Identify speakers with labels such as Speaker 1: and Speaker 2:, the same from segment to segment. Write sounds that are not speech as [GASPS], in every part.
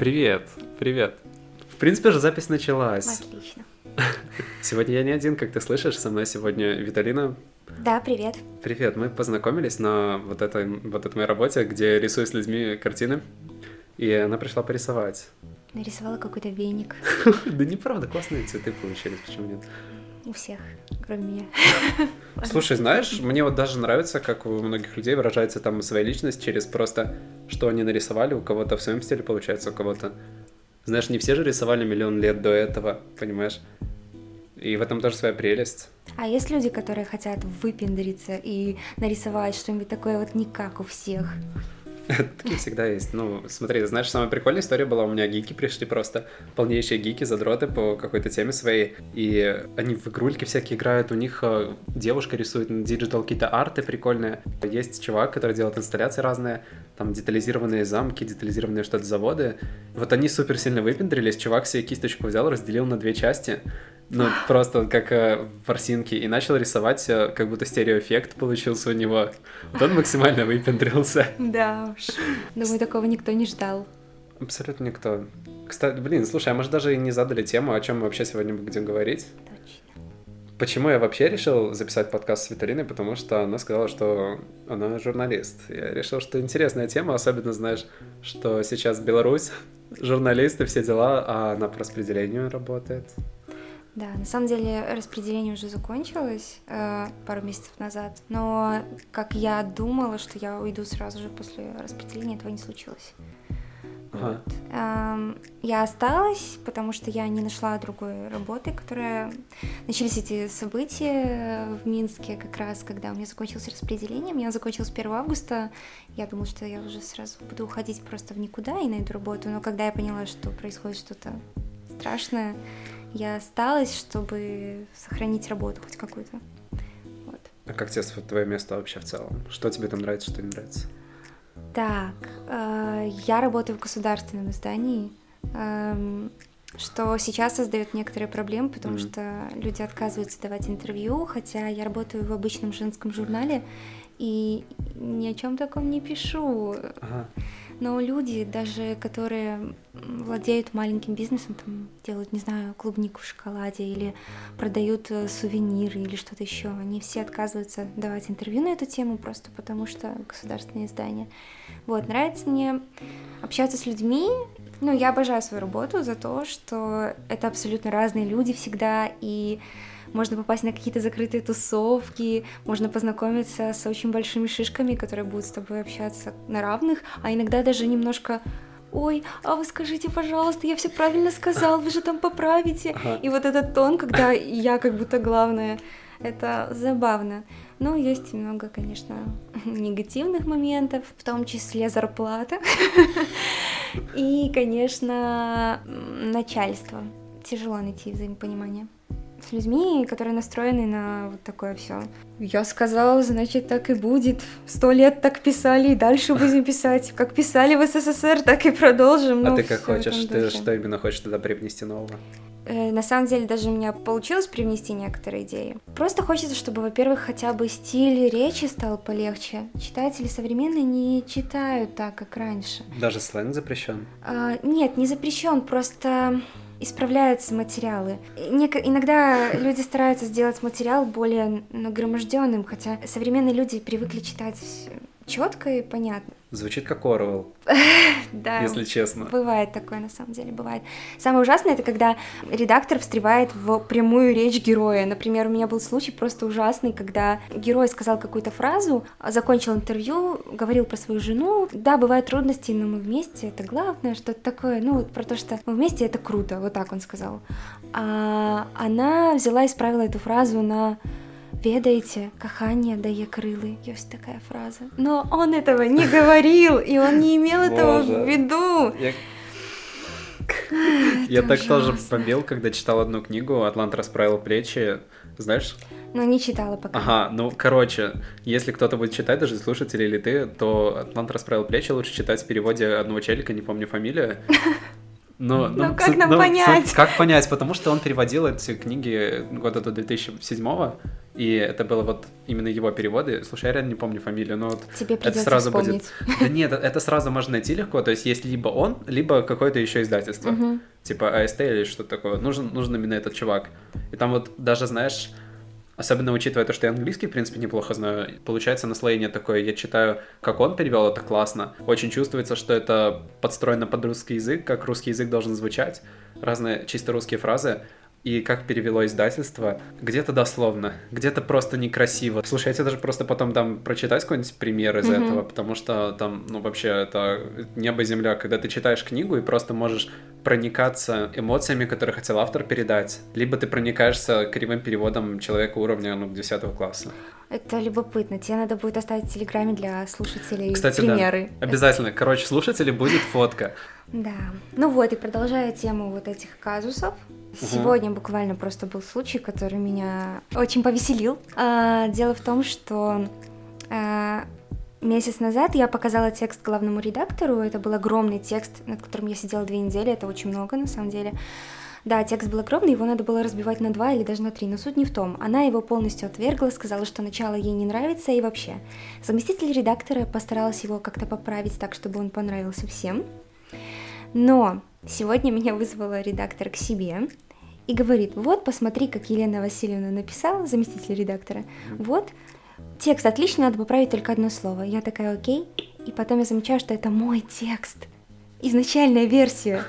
Speaker 1: Привет, привет. В принципе же запись началась.
Speaker 2: Отлично. [LAUGHS]
Speaker 1: Сегодня я не один, как ты слышишь, со мной сегодня Виталина.
Speaker 2: Да, привет.
Speaker 1: Привет, мы познакомились на вот этой, вот этой моей работе, где рисую с людьми картины, и она пришла порисовать.
Speaker 2: Нарисовала какой-то веник [LAUGHS]
Speaker 1: Да неправда, классные цветы получились, почему нет?
Speaker 2: У всех, кроме меня. [LAUGHS]
Speaker 1: Слушай, знаешь, мне вот даже нравится, как у многих людей выражается там своя личность через просто, что они нарисовали, у кого-то в своем стиле получается, у кого-то... Знаешь, не все же рисовали миллион лет до этого, понимаешь? И в этом тоже своя прелесть.
Speaker 2: А есть люди, которые хотят выпендриться и нарисовать что-нибудь такое вот не как у всех? [LAUGHS]
Speaker 1: Такие всегда есть. Ну, смотри, знаешь, самая прикольная история была, у меня гики пришли просто, полнейшие гики, задроты по какой-то теме своей, и они в игрульки всякие играют, у них э, девушка рисует на digital какие-то арты прикольные. Есть чувак, который делает инсталляции разные, там детализированные замки, детализированные что-то заводы. Вот они супер сильно выпендрились, чувак себе кисточку взял, разделил на две части, ну, [GASPS] просто как э, ворсинки, и начал рисовать, э, как будто стереоэффект получился у него. Вот он максимально выпендрился.
Speaker 2: Да. [LAUGHS] Думаю, такого никто не ждал.
Speaker 1: Абсолютно никто. Кстати, блин, слушай, а мы же даже и не задали тему, о чем мы вообще сегодня будем говорить.
Speaker 2: Точно.
Speaker 1: Почему я вообще решил записать подкаст с Виталиной? Потому что она сказала, что она журналист. Я решил, что интересная тема, особенно знаешь, что сейчас Беларусь, [LAUGHS] журналисты, все дела, а она по распределению работает.
Speaker 2: Да, на самом деле распределение уже закончилось э, пару месяцев назад, но как я думала, что я уйду сразу же после распределения, этого не случилось.
Speaker 1: Ага.
Speaker 2: Вот. Эм, я осталась, потому что я не нашла другой работы, которая... Начались эти события в Минске как раз, когда у меня закончилось распределение. У меня закончилось 1 августа. Я думала, что я уже сразу буду уходить просто в никуда и найду работу. Но когда я поняла, что происходит что-то страшное, я осталась, чтобы сохранить работу хоть какую-то. Вот.
Speaker 1: А как тебе твое место вообще в целом? Что тебе там нравится, что не нравится?
Speaker 2: Так, э, я работаю в государственном издании, эм, что сейчас создает некоторые проблемы, потому
Speaker 1: Мгм.
Speaker 2: что люди отказываются давать интервью, хотя я работаю в обычном женском журнале и ни о чем таком не пишу.
Speaker 1: Ага.
Speaker 2: Но люди, даже которые владеют маленьким бизнесом, там делают, не знаю, клубнику в шоколаде или продают э, сувениры или что-то еще, они все отказываются давать интервью на эту тему просто потому, что государственное издание. Вот, нравится мне общаться с людьми. Ну, я обожаю свою работу за то, что это абсолютно разные люди всегда, и можно попасть на какие-то закрытые тусовки, можно познакомиться с очень большими шишками, которые будут с тобой общаться на равных, а иногда даже немножко Ой, а вы скажите, пожалуйста, я все правильно сказал, вы же там поправите.
Speaker 1: Ага.
Speaker 2: И вот этот тон, когда я как будто главная, это забавно. Но есть много, конечно, [LAUGHS] негативных моментов, в том числе зарплата. [LAUGHS] И, конечно, начальство. Тяжело найти взаимопонимание с людьми, которые настроены на вот такое все. Я сказала, значит, так и будет. Сто лет так писали, и дальше будем писать. Как писали в СССР, так и продолжим.
Speaker 1: а
Speaker 2: Ну,
Speaker 1: ты как хочешь? Ты
Speaker 2: духе.
Speaker 1: что именно хочешь туда привнести нового?
Speaker 2: Э, На самом деле даже у меня получилось привнести некоторые идеи. Просто хочется, чтобы, во-первых, хотя бы стиль речи стал полегче. Читатели современные не читают так, как раньше.
Speaker 1: Даже сленг запрещен.
Speaker 2: А, нет, не запрещен, просто исправляются материалы. Нек- иногда люди стараются сделать материал более нагроможденным, хотя современные люди привыкли читать четко и понятно.
Speaker 1: Звучит как Орвел, [LAUGHS]
Speaker 2: Да,
Speaker 1: если честно.
Speaker 2: Бывает такое, на самом деле, бывает. Самое ужасное, это когда редактор встревает в прямую речь героя. Например, у меня был случай просто ужасный, когда герой сказал какую-то фразу, закончил интервью, говорил про свою жену. Да, бывают трудности, но мы вместе, это главное, что-то такое. Ну, вот про то, что мы вместе, это круто, вот так он сказал. А она взяла и исправила эту фразу на Ведаете, кахание дае крылы. Есть такая фраза. Но он этого не говорил, и он не имел этого в виду.
Speaker 1: Я, так тоже побил, когда читал одну книгу «Атлант расправил плечи». Знаешь?
Speaker 2: Но не читала пока.
Speaker 1: Ага, ну, короче, если кто-то будет читать, даже слушатели или ты, то «Атлант расправил плечи» лучше читать в переводе одного челика, не помню фамилию. [LAUGHS] Но,
Speaker 2: Ну, как
Speaker 1: суть-
Speaker 2: нам
Speaker 1: ну,
Speaker 2: понять?
Speaker 1: как понять? Потому что он переводил эти книги года до 2007 И это было вот именно его переводы. Слушай, я реально не помню фамилию, но вот
Speaker 2: Тебе
Speaker 1: это сразу
Speaker 2: вспомнить.
Speaker 1: будет. Да нет, это сразу можно найти легко. То есть есть либо он, либо какое-то еще издательство.
Speaker 2: Мгм.
Speaker 1: Типа АСТ или что-то такое. Нужен, нужен именно этот чувак. И там вот даже, знаешь, особенно учитывая то, что я английский, в принципе, неплохо знаю, получается наслоение такое. Я читаю, как он перевел это классно. Очень чувствуется, что это подстроено под русский язык, как русский язык должен звучать. Разные чисто русские фразы. И как перевело издательство, где-то дословно, где-то просто некрасиво. Слушай, я тебе даже просто потом дам прочитать какой-нибудь пример из
Speaker 2: Мгм.
Speaker 1: этого, потому что там, ну, вообще, это небо и земля, когда ты читаешь книгу и просто можешь проникаться эмоциями, которые хотел автор передать, либо ты проникаешься кривым переводом человека уровня, ну, 10 класса.
Speaker 2: Это любопытно. Тебе надо будет оставить в Телеграме для слушателей
Speaker 1: Кстати,
Speaker 2: примеры.
Speaker 1: да, обязательно. Короче, слушатели будет фотка.
Speaker 2: Да. Ну вот, и продолжая тему вот этих казусов, сегодня буквально просто был случай, который меня очень повеселил. А, дело в том, что а, месяц назад я показала текст главному редактору. Это был огромный текст, над которым я сидела две недели. Это очень много, на самом деле. Да, текст был огромный, его надо было разбивать на два или даже на три, но суть не в том. Она его полностью отвергла, сказала, что начало ей не нравится и вообще. Заместитель редактора постаралась его как-то поправить так, чтобы он понравился всем. Но сегодня меня вызвала редактор к себе и говорит, вот, посмотри, как Елена Васильевна написала, заместитель редактора, вот, текст отличный, надо поправить только одно слово. Я такая, окей, и потом я замечаю, что это мой текст, изначальная версия.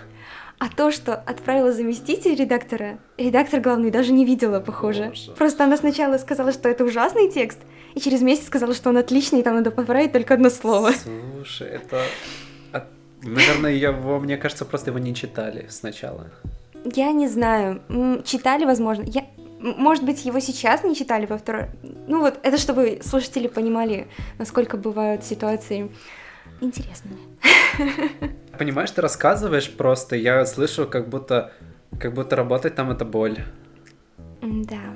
Speaker 2: А то, что отправила заместитель редактора, редактор главный даже не видела, похоже. Просто она сначала сказала, что это ужасный текст, и через месяц сказала, что он отличный, и там надо поправить только одно слово.
Speaker 1: Слушай, это... Наверное, его, мне кажется, просто его не читали сначала.
Speaker 2: Я не знаю. Читали, возможно. Я... Может быть, его сейчас не читали во второй... Ну вот, это чтобы слушатели понимали, насколько бывают ситуации интересными. [LAUGHS]
Speaker 1: Понимаешь, ты рассказываешь просто, я слышу, как будто, как будто работать там это боль.
Speaker 2: Да.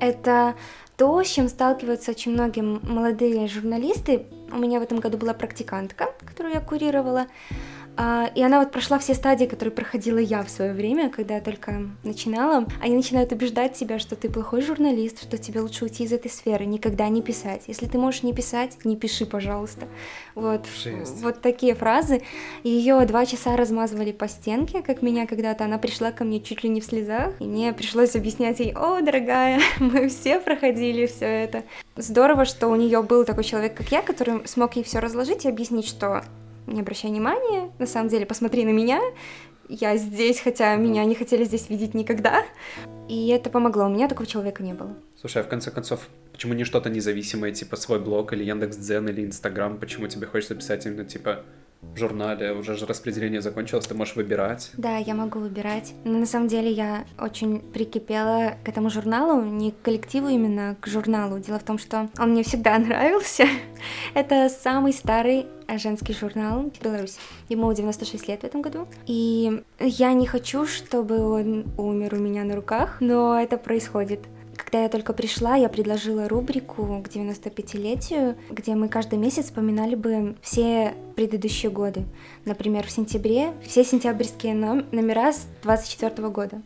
Speaker 2: Это то, с чем сталкиваются очень многие молодые журналисты. У меня в этом году была практикантка, которую я курировала. А, И она вот прошла все стадии, которые проходила я в свое время, когда я только начинала. Они начинают убеждать тебя, что ты плохой журналист, что тебе лучше уйти из этой сферы, никогда не писать. Если ты можешь не писать, не пиши, пожалуйста. Вот,
Speaker 1: Жесть.
Speaker 2: вот такие фразы. Ее два часа размазывали по стенке, как меня когда-то. Она пришла ко мне чуть ли не в слезах, и мне пришлось объяснять ей, о, дорогая, [LAUGHS] мы все проходили все это. Здорово, что у нее был такой человек, как я, который смог ей все разложить и объяснить, что не обращай внимания, на самом деле посмотри на меня, я здесь, хотя меня не хотели здесь видеть никогда. И это помогло, у меня такого человека не было.
Speaker 1: Слушай, а в конце концов, почему не что-то независимое, типа свой блог или Яндекс.Дзен или Инстаграм? Почему тебе хочется писать именно, типа, журнале? Уже же распределение закончилось, ты можешь выбирать.
Speaker 2: Да, я могу выбирать. Но на самом деле я очень прикипела к этому журналу, не к коллективу именно, а к журналу. Дело в том, что он мне всегда [LAUGHS] нравился. Это самый старый женский журнал в Беларуси. Ему 96 лет в этом году. И я не хочу, чтобы он умер у меня на руках, но это происходит. Когда я только пришла, я предложила рубрику к 95-летию, где мы каждый месяц вспоминали бы все предыдущие годы. Например, в сентябре все сентябрьские ном- номера с 24 года.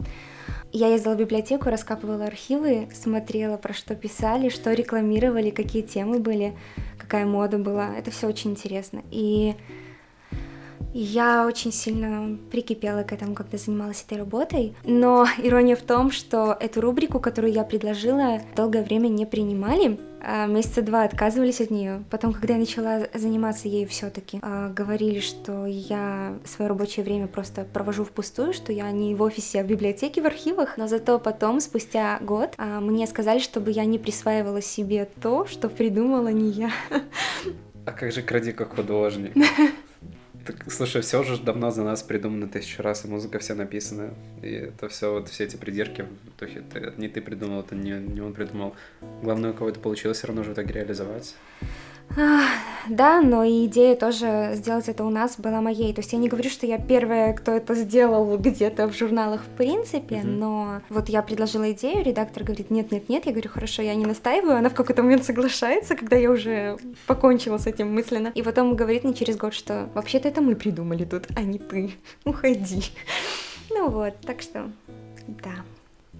Speaker 2: Я ездила в библиотеку, раскапывала архивы, смотрела, про что писали, что рекламировали, какие темы были, какая мода была. Это все очень интересно. И я очень сильно прикипела к этому, когда занималась этой работой. Но ирония в том, что эту рубрику, которую я предложила, долгое время не принимали. А Месяца два отказывались от нее. Потом, когда я начала заниматься ею все-таки, говорили, что я свое рабочее время просто провожу впустую, что я не в офисе, а в библиотеке, в архивах. Но зато потом, спустя год, а, мне сказали, чтобы я не присваивала себе то, что придумала не я.
Speaker 1: А как же кради как художник? [LAUGHS] Так, слушай, все уже давно за нас придумано тысячу раз, и музыка вся написана. И это все, вот все эти придирки, в духе, это не ты придумал, это не, не он придумал. Главное, у кого это получилось, все равно же в итоге реализовать.
Speaker 2: Да, но и идея тоже сделать это у нас была моей. То есть я не говорю, что я первая, кто это сделал где-то в журналах в принципе,
Speaker 1: Мгм.
Speaker 2: но вот я предложила идею, редактор говорит, нет-нет-нет, я говорю, хорошо, я не настаиваю, она в какой-то момент соглашается, когда я уже покончила с этим мысленно. И потом говорит мне через год, что вообще-то это мы придумали тут, а не ты. Уходи. Ну вот, так что, да.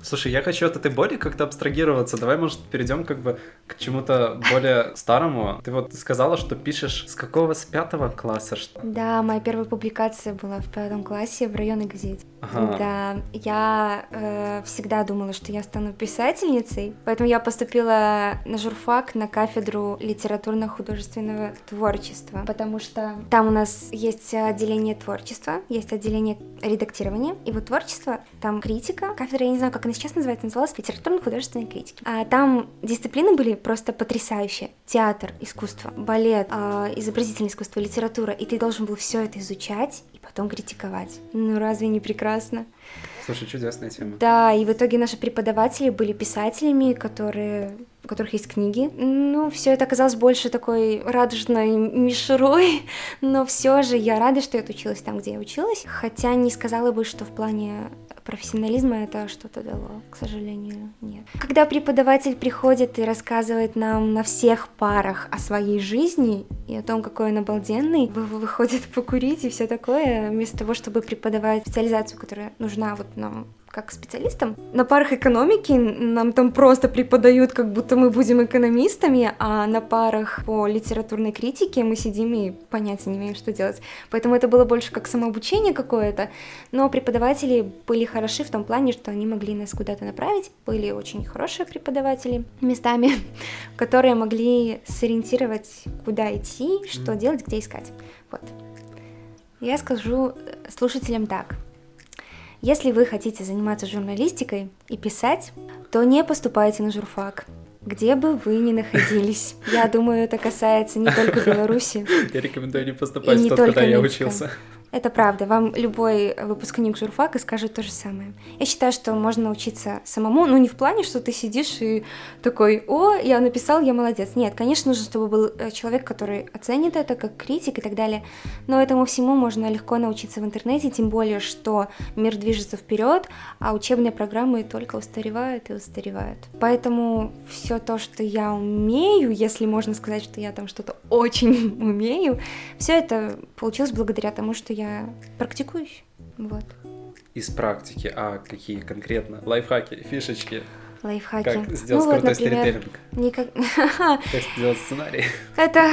Speaker 1: Слушай, я хочу от этой боли как-то абстрагироваться. Давай, может, перейдем как бы к чему-то более старому. Ты вот сказала, что пишешь с какого? С пятого класса? Что?
Speaker 2: Да, моя первая публикация была в пятом классе в районной газете. Ага. Да, я э, всегда думала, что я стану писательницей, поэтому я поступила на журфак на кафедру литературно-художественного творчества, потому что там у нас есть отделение творчества, есть отделение редактирования, и вот творчество, там критика, кафедра, я не знаю, как она сейчас называется, называлась литературно-художественной критики. А там дисциплины были просто потрясающие. Театр, искусство, балет, э, изобразительное искусство, литература. И ты должен был все это изучать и потом критиковать. Ну разве не прекрасно?
Speaker 1: Слушай, чудесная тема.
Speaker 2: Да, и в итоге наши преподаватели были писателями, которые у которых есть книги. Ну, все это оказалось больше такой радужной мишурой, но все же я рада, что я училась там, где я училась. Хотя не сказала бы, что в плане профессионализма это что-то дало, к сожалению, нет. Когда преподаватель приходит и рассказывает нам на всех парах о своей жизни и о том, какой он обалденный, выходит покурить и все такое, вместо того, чтобы преподавать специализацию, которая нужна вот нам как специалистам. На парах экономики нам там просто преподают, как будто мы будем экономистами, а на парах по литературной критике мы сидим и понятия не имеем, что делать. Поэтому это было больше как самообучение какое-то, но преподаватели были хороши в том плане, что они могли нас куда-то направить, были очень хорошие преподаватели местами, [LAUGHS] которые могли сориентировать, куда идти, что делать, где искать. Вот. Я скажу слушателям так. Если вы хотите заниматься журналистикой и писать, то не поступайте на журфак где бы вы ни находились. Я думаю, это касается не только [LAUGHS] Беларуси.
Speaker 1: Я рекомендую не поступать в тот, куда я учился.
Speaker 2: Это правда. Вам любой выпускник журфака скажет то же самое. Я считаю, что можно научиться самому, ну не в плане, что ты сидишь и такой, о, я написал, я молодец. Нет, конечно, нужно, чтобы был э, человек, который оценит это как критик и так далее. Но этому всему можно легко научиться в интернете, тем более, что мир движется вперед, а учебные программы только устаревают и устаревают. Поэтому все то, что я умею, если можно сказать, что я там что-то очень [LAUGHS] умею, все это получилось благодаря тому, что я я практикуюсь. Вот.
Speaker 1: Из практики, а какие конкретно? Лайфхаки, фишечки?
Speaker 2: Лайфхаки.
Speaker 1: Как сделать
Speaker 2: ну,
Speaker 1: крутой
Speaker 2: вот, например,
Speaker 1: сторителлинг?
Speaker 2: Никак... [LAUGHS]
Speaker 1: Как сделать сценарий?
Speaker 2: Это...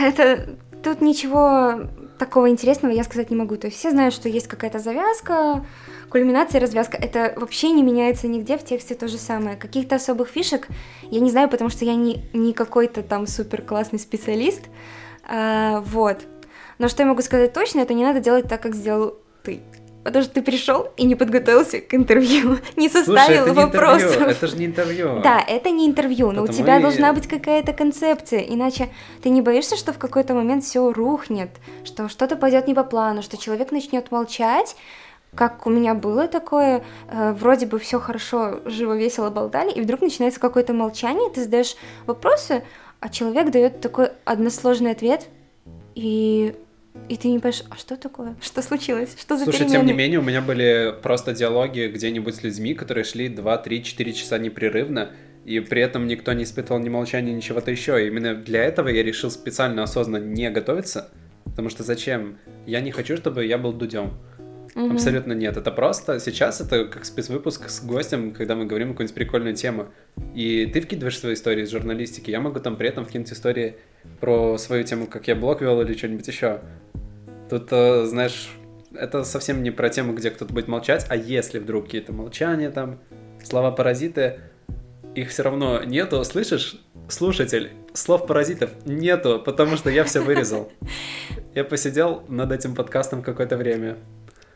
Speaker 2: Это... Тут ничего такого интересного я сказать не могу. То есть все знают, что есть какая-то завязка, кульминация, развязка. Это вообще не меняется нигде, в тексте то же самое. Каких-то особых фишек я не знаю, потому что я не, не какой-то там супер классный специалист. А, вот. Но что я могу сказать точно, это не надо делать так, как сделал ты. Потому что ты пришел и не подготовился к интервью, [LAUGHS] не составил
Speaker 1: Слушай, это
Speaker 2: вопросов.
Speaker 1: Не интервью, это же не интервью.
Speaker 2: Да, это не интервью, но Потому у тебя и... должна быть какая-то концепция, иначе ты не боишься, что в какой-то момент все рухнет, что что-то пойдет не по плану, что человек начнет молчать, как у меня было такое, э, вроде бы все хорошо, живо, весело болтали, и вдруг начинается какое-то молчание, ты задаешь вопросы, а человек дает такой односложный ответ, и и ты не понимаешь, а что такое? [LAUGHS] Что случилось? Что за
Speaker 1: Слушай,
Speaker 2: перемены?
Speaker 1: тем не менее, у меня были просто диалоги где-нибудь с людьми, которые шли 2, 3, 4 часа непрерывно, и при этом никто не испытывал ни молчания, ни чего-то еще. И именно для этого я решил специально, осознанно не готовиться, потому что зачем? Я не хочу, чтобы я был дудем. Угу. Абсолютно нет. Это просто сейчас это как спецвыпуск с гостем, когда мы говорим какую-нибудь прикольную тему. И ты вкидываешь свои истории из журналистики. Я могу там при этом вкинуть истории про свою тему, как я блог вел или что-нибудь еще. Тут, э, знаешь, это совсем не про тему, где кто-то будет молчать, а если вдруг какие-то молчания там, слова-паразиты, их все равно нету, слышишь, слушатель, слов паразитов нету, потому что я все вырезал. [LAUGHS] Я посидел над этим подкастом какое-то время.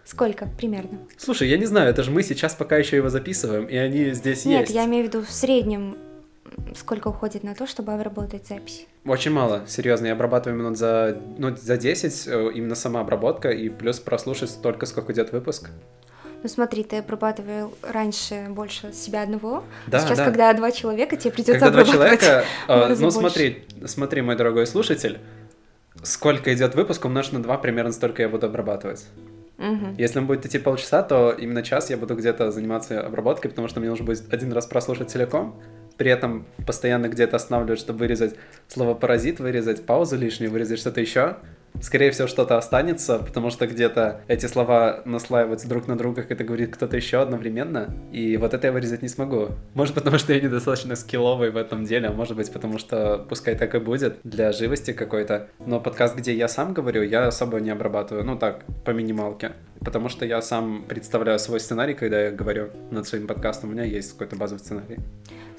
Speaker 2: Сколько примерно?
Speaker 1: Слушай, я не знаю, это же мы сейчас пока еще его записываем, и они здесь
Speaker 2: Нет,
Speaker 1: есть.
Speaker 2: Нет, я имею в виду в среднем сколько уходит на то, чтобы обработать запись?
Speaker 1: Очень мало, серьезно. Я обрабатываю минут за, ну, за 10, э, именно сама обработка, и плюс прослушать столько, сколько идет выпуск.
Speaker 2: Ну смотри, ты обрабатывал раньше больше себя одного.
Speaker 1: Да,
Speaker 2: Сейчас,
Speaker 1: да.
Speaker 2: когда два человека, тебе придется
Speaker 1: когда
Speaker 2: обрабатывать.
Speaker 1: Два человека, [LAUGHS] э, ну
Speaker 2: больше.
Speaker 1: смотри, смотри, мой дорогой слушатель, сколько идет выпуск, умножь на два, примерно столько я буду обрабатывать.
Speaker 2: Угу.
Speaker 1: Если он будет идти полчаса, то именно час я буду где-то заниматься обработкой, потому что мне нужно будет один раз прослушать целиком, при этом постоянно где-то останавливать, чтобы вырезать слово паразит, вырезать паузу лишнюю, вырезать что-то еще. Скорее всего, что-то останется, потому что где-то эти слова наслаиваются друг на друга, как это говорит кто-то еще одновременно, и вот это я вырезать не смогу. Может, потому что я недостаточно скилловый в этом деле, а может быть, потому что пускай так и будет, для живости какой-то. Но подкаст, где я сам говорю, я особо не обрабатываю, ну так, по минималке. Потому что я сам представляю свой сценарий, когда я говорю над своим подкастом, у меня есть какой-то базовый сценарий.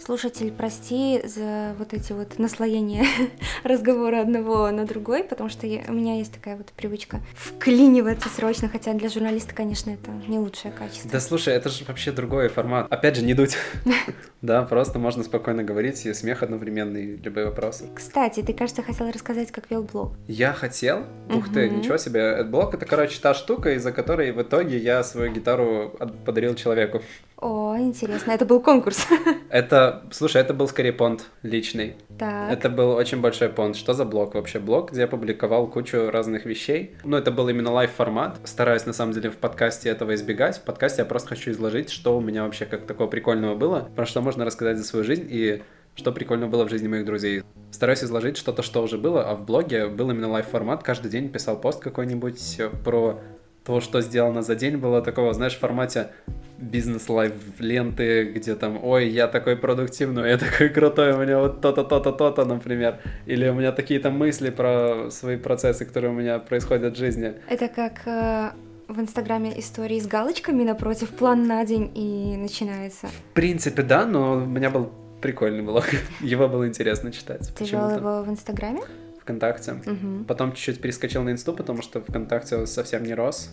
Speaker 2: Слушатель, прости за вот эти вот наслоения [LAUGHS] разговора одного на другой, потому что я, у меня есть такая вот привычка вклиниваться срочно, хотя для журналиста, конечно, это не лучшее качество.
Speaker 1: Да слушай, это же вообще другой формат. Опять же, не дуть. [LAUGHS] Да, просто можно спокойно говорить, и смех одновременный, любые вопросы.
Speaker 2: Кстати, ты, кажется, хотел рассказать, как вел блог.
Speaker 1: Я хотел? Ух ты, ничего себе. Блог — это, короче, та штука, из-за которой в итоге я свою гитару подарил человеку.
Speaker 2: О, интересно, это был конкурс. [LAUGHS]
Speaker 1: Это, слушай, это был скорее понт личный.
Speaker 2: Так.
Speaker 1: Это был очень большой понт. Что за блог вообще? Блог, где я публиковал кучу разных вещей. Ну, это был именно live-формат. Стараюсь, на самом деле, в подкасте этого избегать. В подкасте я просто хочу изложить, что у меня вообще как такого прикольного было, про что можно рассказать за свою жизнь и что прикольно было в жизни моих друзей. Стараюсь изложить что-то, что уже было, а в блоге был именно live-формат. Каждый день писал пост какой-нибудь про то, что сделано за день, было такого, знаешь, в формате бизнес-life ленты, где там, ой, я такой продуктивный, я такой крутой, у меня вот то-то, то-то, то-то, например. Или у меня такие-то мысли про свои процессы, которые у меня происходят в жизни.
Speaker 2: Это как э, в Инстаграме истории с галочками напротив, план на день и начинается.
Speaker 1: В принципе, да, но у меня был прикольный блог. [LAUGHS] Его было интересно читать.
Speaker 2: Ты вел его в Инстаграме?
Speaker 1: ВКонтакте. Угу. Потом чуть-чуть перескочил на Инсту, потому что ВКонтакте совсем не рос.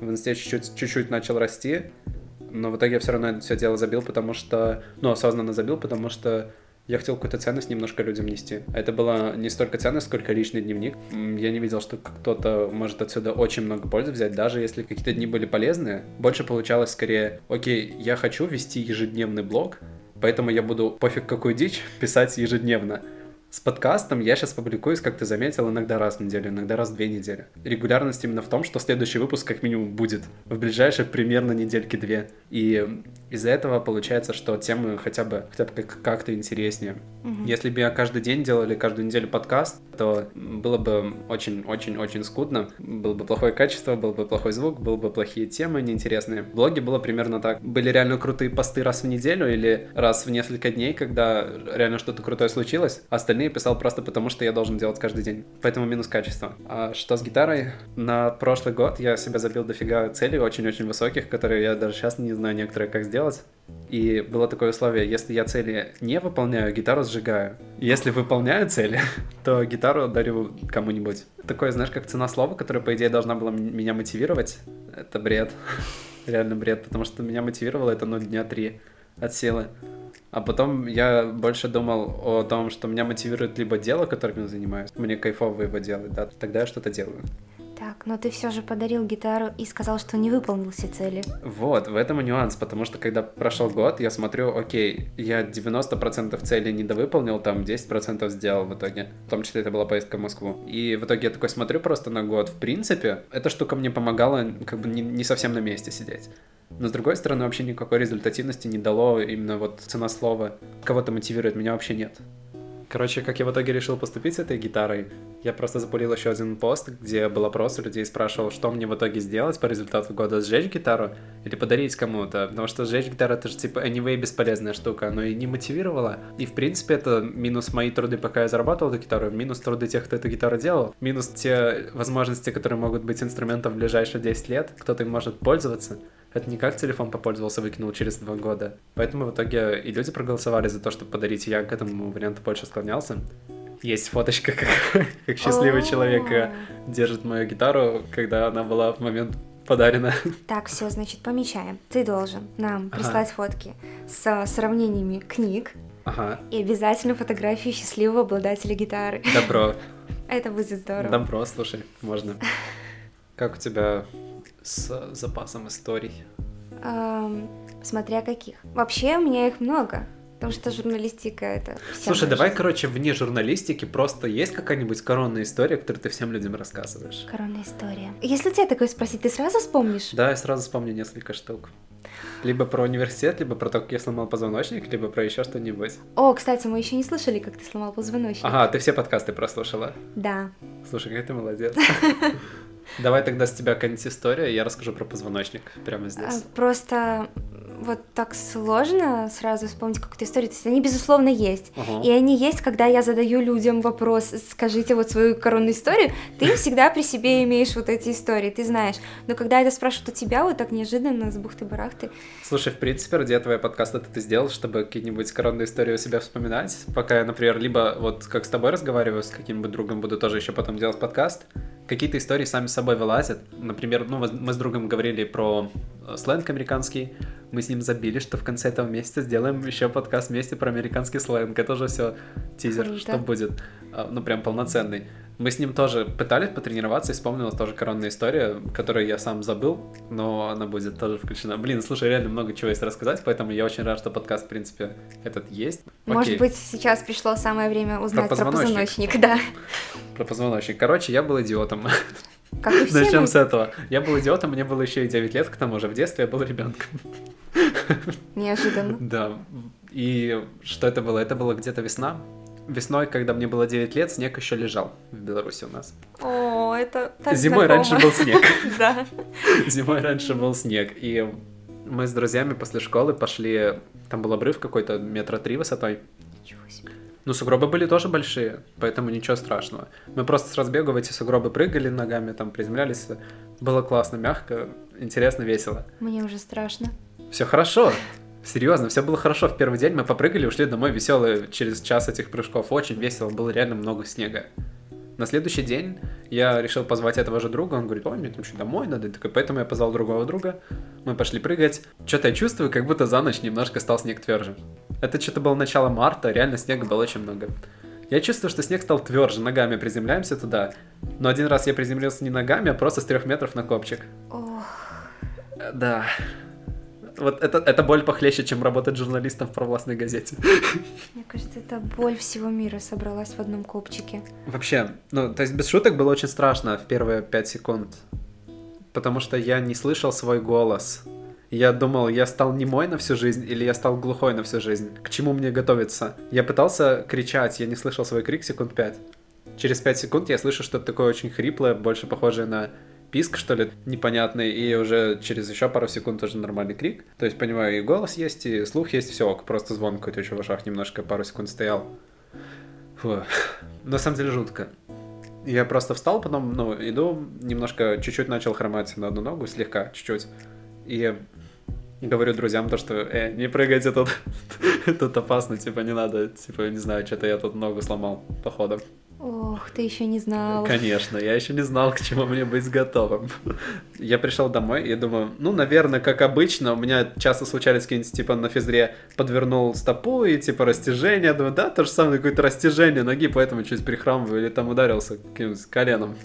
Speaker 1: В Инсте чуть-чуть, чуть-чуть начал расти но в итоге я все равно это все дело забил, потому что, ну, осознанно забил, потому что я хотел какую-то ценность немножко людям нести. Это была не столько ценность, сколько личный дневник. Я не видел, что кто-то может отсюда очень много пользы взять, даже если какие-то дни были полезные. Больше получалось скорее, окей, я хочу вести ежедневный блог, поэтому я буду пофиг какую дичь [LAUGHS] писать ежедневно. С подкастом я сейчас публикуюсь, как ты заметил, иногда раз в неделю, иногда раз в две недели. Регулярность именно в том, что следующий выпуск как минимум будет в ближайшие примерно недельки две. И из-за этого получается, что темы хотя бы, хотя бы как-то интереснее. Угу. Если бы я каждый день делал или каждую неделю подкаст, то было бы очень-очень-очень скудно. Было бы плохое качество, был бы плохой звук, было бы плохие темы, неинтересные. В блоге было примерно так. Были реально крутые посты раз в неделю или раз в несколько дней, когда реально что-то крутое случилось. Остальные писал просто потому, что я должен делать каждый день. Поэтому минус качество. А что с гитарой? На прошлый год я себя забил дофига целей очень-очень высоких, которые я даже сейчас не знаю некоторые как сделать делать. И было такое условие, если я цели не выполняю, гитару сжигаю. Если выполняю цели, [LAUGHS] то гитару дарю кому-нибудь. Такое, знаешь, как цена слова, которая, по идее, должна была меня мотивировать. Это бред. [LAUGHS] Реально бред, потому что меня мотивировало это, ну, дня три от силы. А потом я больше думал о том, что меня мотивирует либо дело, которым я занимаюсь, мне кайфово его делать, да, тогда я что-то делаю.
Speaker 2: Так, но ты все же подарил гитару и сказал, что не выполнил все цели.
Speaker 1: Вот, в этом и нюанс, потому что когда прошел год, я смотрю, окей, я 90% целей недовыполнил, там 10% сделал в итоге. В том числе это была поездка в Москву. И в итоге я такой смотрю просто на год. В принципе, эта штука мне помогала как бы не, не совсем на месте сидеть. Но с другой стороны, вообще никакой результативности не дало именно вот цена слова. Кого-то мотивирует, меня вообще нет. Короче, как я в итоге решил поступить с этой гитарой, я просто запулил еще один пост, где был опрос у людей, спрашивал, что мне в итоге сделать по результату года, сжечь гитару или подарить кому-то, потому что сжечь гитару это же типа anyway бесполезная штука, но и не мотивировала. И в принципе это минус мои труды, пока я зарабатывал эту гитару, минус труды тех, кто эту гитару делал, минус те возможности, которые могут быть инструментом в ближайшие 10 лет, кто-то им может пользоваться. Это не как телефон попользовался, выкинул через два года. Поэтому в итоге и люди проголосовали за то, чтобы подарить. Я к этому варианту больше склонялся. Есть фоточка, [LAUGHS] как, как счастливый человек э, держит мою гитару, когда она была в момент подарена. [LAUGHS]
Speaker 2: Так, все, значит, помечаем. Ты должен нам прислать ага. фотки с сравнениями книг.
Speaker 1: Ага.
Speaker 2: И обязательно фотографии счастливого обладателя гитары.
Speaker 1: Добро. [LAUGHS]
Speaker 2: Это будет здорово.
Speaker 1: Добро, слушай, можно. Как у тебя с запасом историй?
Speaker 2: Эм, смотря каких. Вообще у меня их много. Потому что журналистика это
Speaker 1: Слушай, давай,
Speaker 2: жизнь.
Speaker 1: короче, вне журналистики просто есть какая-нибудь коронная история, которую ты всем людям рассказываешь?
Speaker 2: Коронная история. Если тебя такое спросить, ты сразу вспомнишь?
Speaker 1: Да, я сразу вспомню несколько штук. Либо про университет, либо про то, как я сломал позвоночник, либо про еще что-нибудь.
Speaker 2: О, кстати, мы еще не слышали, как ты сломал позвоночник.
Speaker 1: Ага, ты все подкасты прослушала.
Speaker 2: Да.
Speaker 1: Слушай, какая ты молодец. [LAUGHS] Давай тогда с тебя какая-нибудь история, я расскажу про позвоночник прямо
Speaker 2: А,
Speaker 1: здесь.
Speaker 2: Просто вот так сложно сразу вспомнить какую-то историю. То есть они, безусловно, есть.
Speaker 1: Ага.
Speaker 2: И они есть, когда я задаю людям вопрос, скажите вот свою коронную историю, ты [LAUGHS] всегда при себе имеешь вот эти истории, ты знаешь. Но когда это спрашивают у тебя, вот так неожиданно, с бухты-барахты,
Speaker 1: Слушай, в принципе, ради этого я подкаст этот и сделал, чтобы какие-нибудь коронные истории у себя вспоминать. Пока я, например, либо вот как с тобой разговариваю, с каким-нибудь другом буду тоже еще потом делать подкаст, какие-то истории сами собой вылазят. Например, ну, мы с другом говорили про э, сленг американский, мы с ним забили, что в конце этого месяца сделаем еще подкаст вместе про американский сленг. Это уже все тизер,
Speaker 2: Круто.
Speaker 1: что будет. А, Ну, прям полноценный. Мы с ним тоже пытались потренироваться и вспомнилась тоже коронная история, которую я сам забыл, но она будет тоже включена. Блин, слушай, реально много чего есть рассказать, поэтому я очень рад, что подкаст, в принципе, этот есть.
Speaker 2: может
Speaker 1: Окей,
Speaker 2: быть, сейчас пришло самое время узнать про
Speaker 1: позвоночник.
Speaker 2: позвоночник, да.
Speaker 1: про позвоночник. Короче, я был идиотом.
Speaker 2: Как и все
Speaker 1: Начнем
Speaker 2: мы.
Speaker 1: с этого. Я был идиотом, мне было еще и 9 лет, к тому же в детстве я был ребенком.
Speaker 2: Неожиданно.
Speaker 1: Да. И что это было? Это было где-то весна. Весной, когда мне было 9 лет, снег еще лежал в Беларуси у нас.
Speaker 2: О, это так
Speaker 1: Зимой раньше
Speaker 2: знакомо.
Speaker 1: был снег. [LAUGHS]
Speaker 2: Да.
Speaker 1: Зимой раньше был снег. И мы с друзьями после школы пошли... Там был обрыв какой-то метра три высотой.
Speaker 2: Ничего себе.
Speaker 1: Ну, сугробы были тоже большие, поэтому ничего страшного. Мы просто с разбегу в эти сугробы прыгали ногами, там приземлялись. Было классно, мягко, интересно, весело.
Speaker 2: Мне уже страшно.
Speaker 1: Все хорошо. Серьезно, все было хорошо. В первый день мы попрыгали, ушли домой веселые через час этих прыжков. Очень весело, было реально много снега. На следующий день я решил позвать этого же друга. Он говорит, ой, мне там что, домой надо. Я такой, поэтому я позвал другого друга. Мы пошли прыгать. Что-то я чувствую, как будто за ночь немножко стал снег тверже. Это что-то было начало марта, реально снега было очень много. Я чувствую, что снег стал тверже, ногами приземляемся туда. Но один раз я приземлился не ногами, а просто с трех метров на копчик.
Speaker 2: Ох,
Speaker 1: Да. Вот это, это боль похлеще, чем работать журналистом в провластной газете. [LAUGHS]
Speaker 2: мне кажется, это боль всего мира собралась в одном копчике.
Speaker 1: Вообще, ну, то есть без шуток было очень страшно в первые пять секунд. Потому что я не слышал свой голос. Я думал, я стал немой на всю жизнь или я стал глухой на всю жизнь. К чему мне готовиться? Я пытался кричать, я не слышал свой крик секунд пять. Через пять секунд я слышу что-то такое очень хриплое, больше похожее на писк, что ли, непонятный, и уже через еще пару секунд уже нормальный крик. То есть, понимаю, и голос есть, и слух есть, все ок, просто звон какой-то еще в ушах немножко пару секунд стоял. Фу. На самом деле жутко. Я просто встал, потом, ну, иду, немножко, чуть-чуть начал хромать на одну ногу, слегка, чуть-чуть. И говорю друзьям то, что, э, не прыгайте тут, [LAUGHS] тут опасно, типа, не надо, типа, не знаю, что-то я тут ногу сломал, походу.
Speaker 2: Ох, ты еще не знал.
Speaker 1: Конечно, я еще не знал, к чему мне быть готовым. Я пришел домой и думаю, ну, наверное, как обычно, у меня часто случались какие-нибудь, типа, на физре подвернул стопу и, типа, растяжение. Думаю, да, то же самое, какое-то растяжение ноги, поэтому чуть прихрамываю или там ударился каким-нибудь коленом.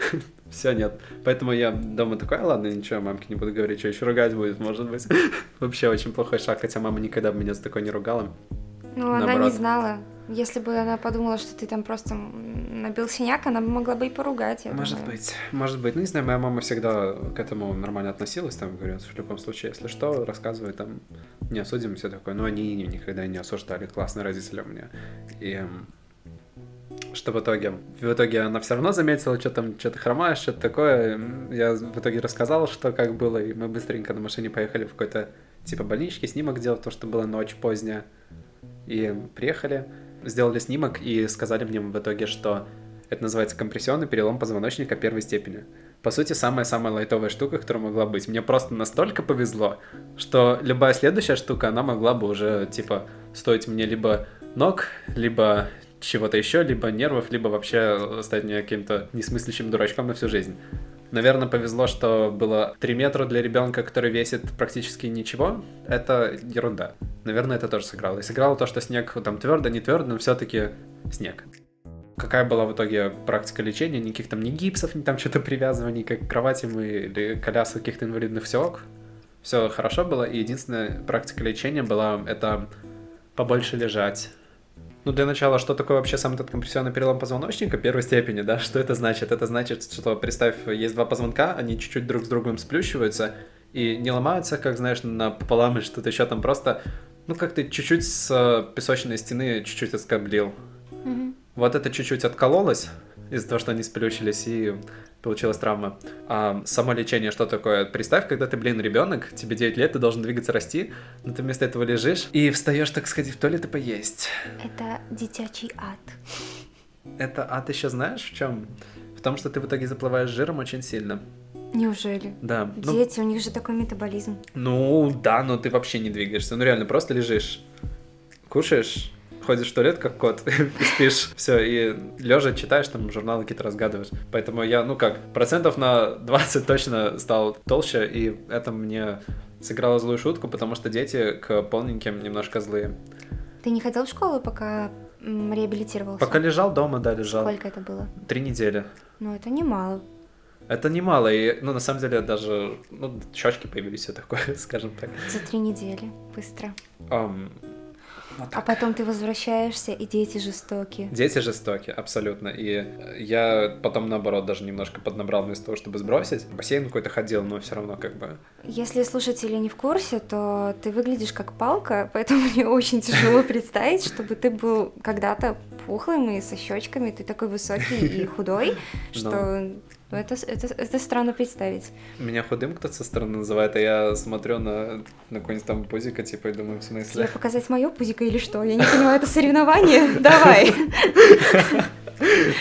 Speaker 1: [LAUGHS] Все, нет. Поэтому я дома такой, а ладно, ничего, мамке не буду говорить, что еще ругать будет, может быть. [LAUGHS] Вообще очень плохой шаг, хотя мама никогда бы меня за такое не ругала.
Speaker 2: Ну, она не знала. Если бы она подумала, что ты там просто набил синяк, она бы могла бы и поругать, я
Speaker 1: Может
Speaker 2: думаю.
Speaker 1: быть, может быть. Ну, не знаю, моя мама всегда к этому нормально относилась, там, говорят, в любом случае, если что, рассказывай, там, не осудим, все такое. Но они никогда не осуждали, классные родители у меня. И что в итоге? В итоге она все равно заметила, что там, что-то хромаешь, что-то такое. Я в итоге рассказал, что как было, и мы быстренько на машине поехали в какой-то, типа, больничке, снимок делать, то, что была ночь поздняя. И приехали, сделали снимок и сказали мне в итоге, что это называется компрессионный перелом позвоночника первой степени. По сути, самая-самая лайтовая штука, которая могла быть. Мне просто настолько повезло, что любая следующая штука, она могла бы уже, типа, стоить мне либо ног, либо чего-то еще, либо нервов, либо вообще стать мне каким-то несмыслящим дурачком на всю жизнь. Наверное, повезло, что было 3 метра для ребенка, который весит практически ничего. Это ерунда. Наверное, это тоже сыграло. И сыграло то, что снег там твердо, не твердо, но все-таки снег. Какая была в итоге практика лечения? Никаких там ни гипсов, ни там что-то привязываний, к мы или колясок каких-то инвалидных все ок. Все хорошо было. И единственная практика лечения была это побольше лежать. Ну, для начала, что такое вообще сам этот компрессионный перелом позвоночника первой степени, да? Что это значит? Это значит, что, представь, есть два позвонка, они чуть-чуть друг с другом сплющиваются и не ломаются, как, знаешь, напополам или что-то еще там просто, ну, как ты чуть-чуть с э, песочной стены чуть-чуть отскоблил.
Speaker 2: Мгм.
Speaker 1: Вот это чуть-чуть откололось из-за того, что они сплющились, и получилась травма. А само лечение что такое? Представь, когда ты, блин, ребенок, тебе 9 лет, ты должен двигаться, расти, но ты вместо этого лежишь и встаешь, так сказать, в туалет и поесть.
Speaker 2: Это дитячий ад.
Speaker 1: Это ад еще знаешь в чем? В том, что ты в итоге заплываешь жиром очень сильно.
Speaker 2: Неужели?
Speaker 1: Да. Ну,
Speaker 2: Дети, у них же такой метаболизм.
Speaker 1: ну, да, но ты вообще не двигаешься. Ну реально, просто лежишь, кушаешь, ходишь в туалет как кот [LAUGHS] и спишь. Все, и лежа читаешь, там журналы какие-то разгадываешь. Поэтому я, ну как, процентов на 20 точно стал толще, и это мне сыграло злую шутку, потому что дети к полненьким немножко злые.
Speaker 2: Ты не ходил в школу, пока реабилитировался?
Speaker 1: Пока лежал дома, да, лежал.
Speaker 2: Сколько это было?
Speaker 1: Три недели.
Speaker 2: Ну, это немало.
Speaker 1: Это немало, и, ну, на самом деле, даже, ну, щечки появились, все такое, [LAUGHS] скажем так.
Speaker 2: За три недели. Быстро.
Speaker 1: Ам, вот
Speaker 2: А потом ты возвращаешься, и дети жестокие.
Speaker 1: Дети жестоки, абсолютно. И я потом, наоборот, даже немножко поднабрал вместо того, чтобы сбросить. В бассейн какой-то ходил, но все равно как бы...
Speaker 2: Если слушатели не в курсе, то ты выглядишь как палка, [LAUGHS] поэтому мне очень тяжело представить, чтобы ты был когда-то пухлым и со щечками, ты такой высокий и [LAUGHS] худой, что ну, это, это, это странно представить.
Speaker 1: Меня худым кто-то со стороны называет, а я смотрю на, на какой-нибудь там пузико, типа, и думаю, в
Speaker 2: Тебе
Speaker 1: смысле...
Speaker 2: показать мое пузико или что? Я не понимаю, это соревнование? Давай. [LAUGHS]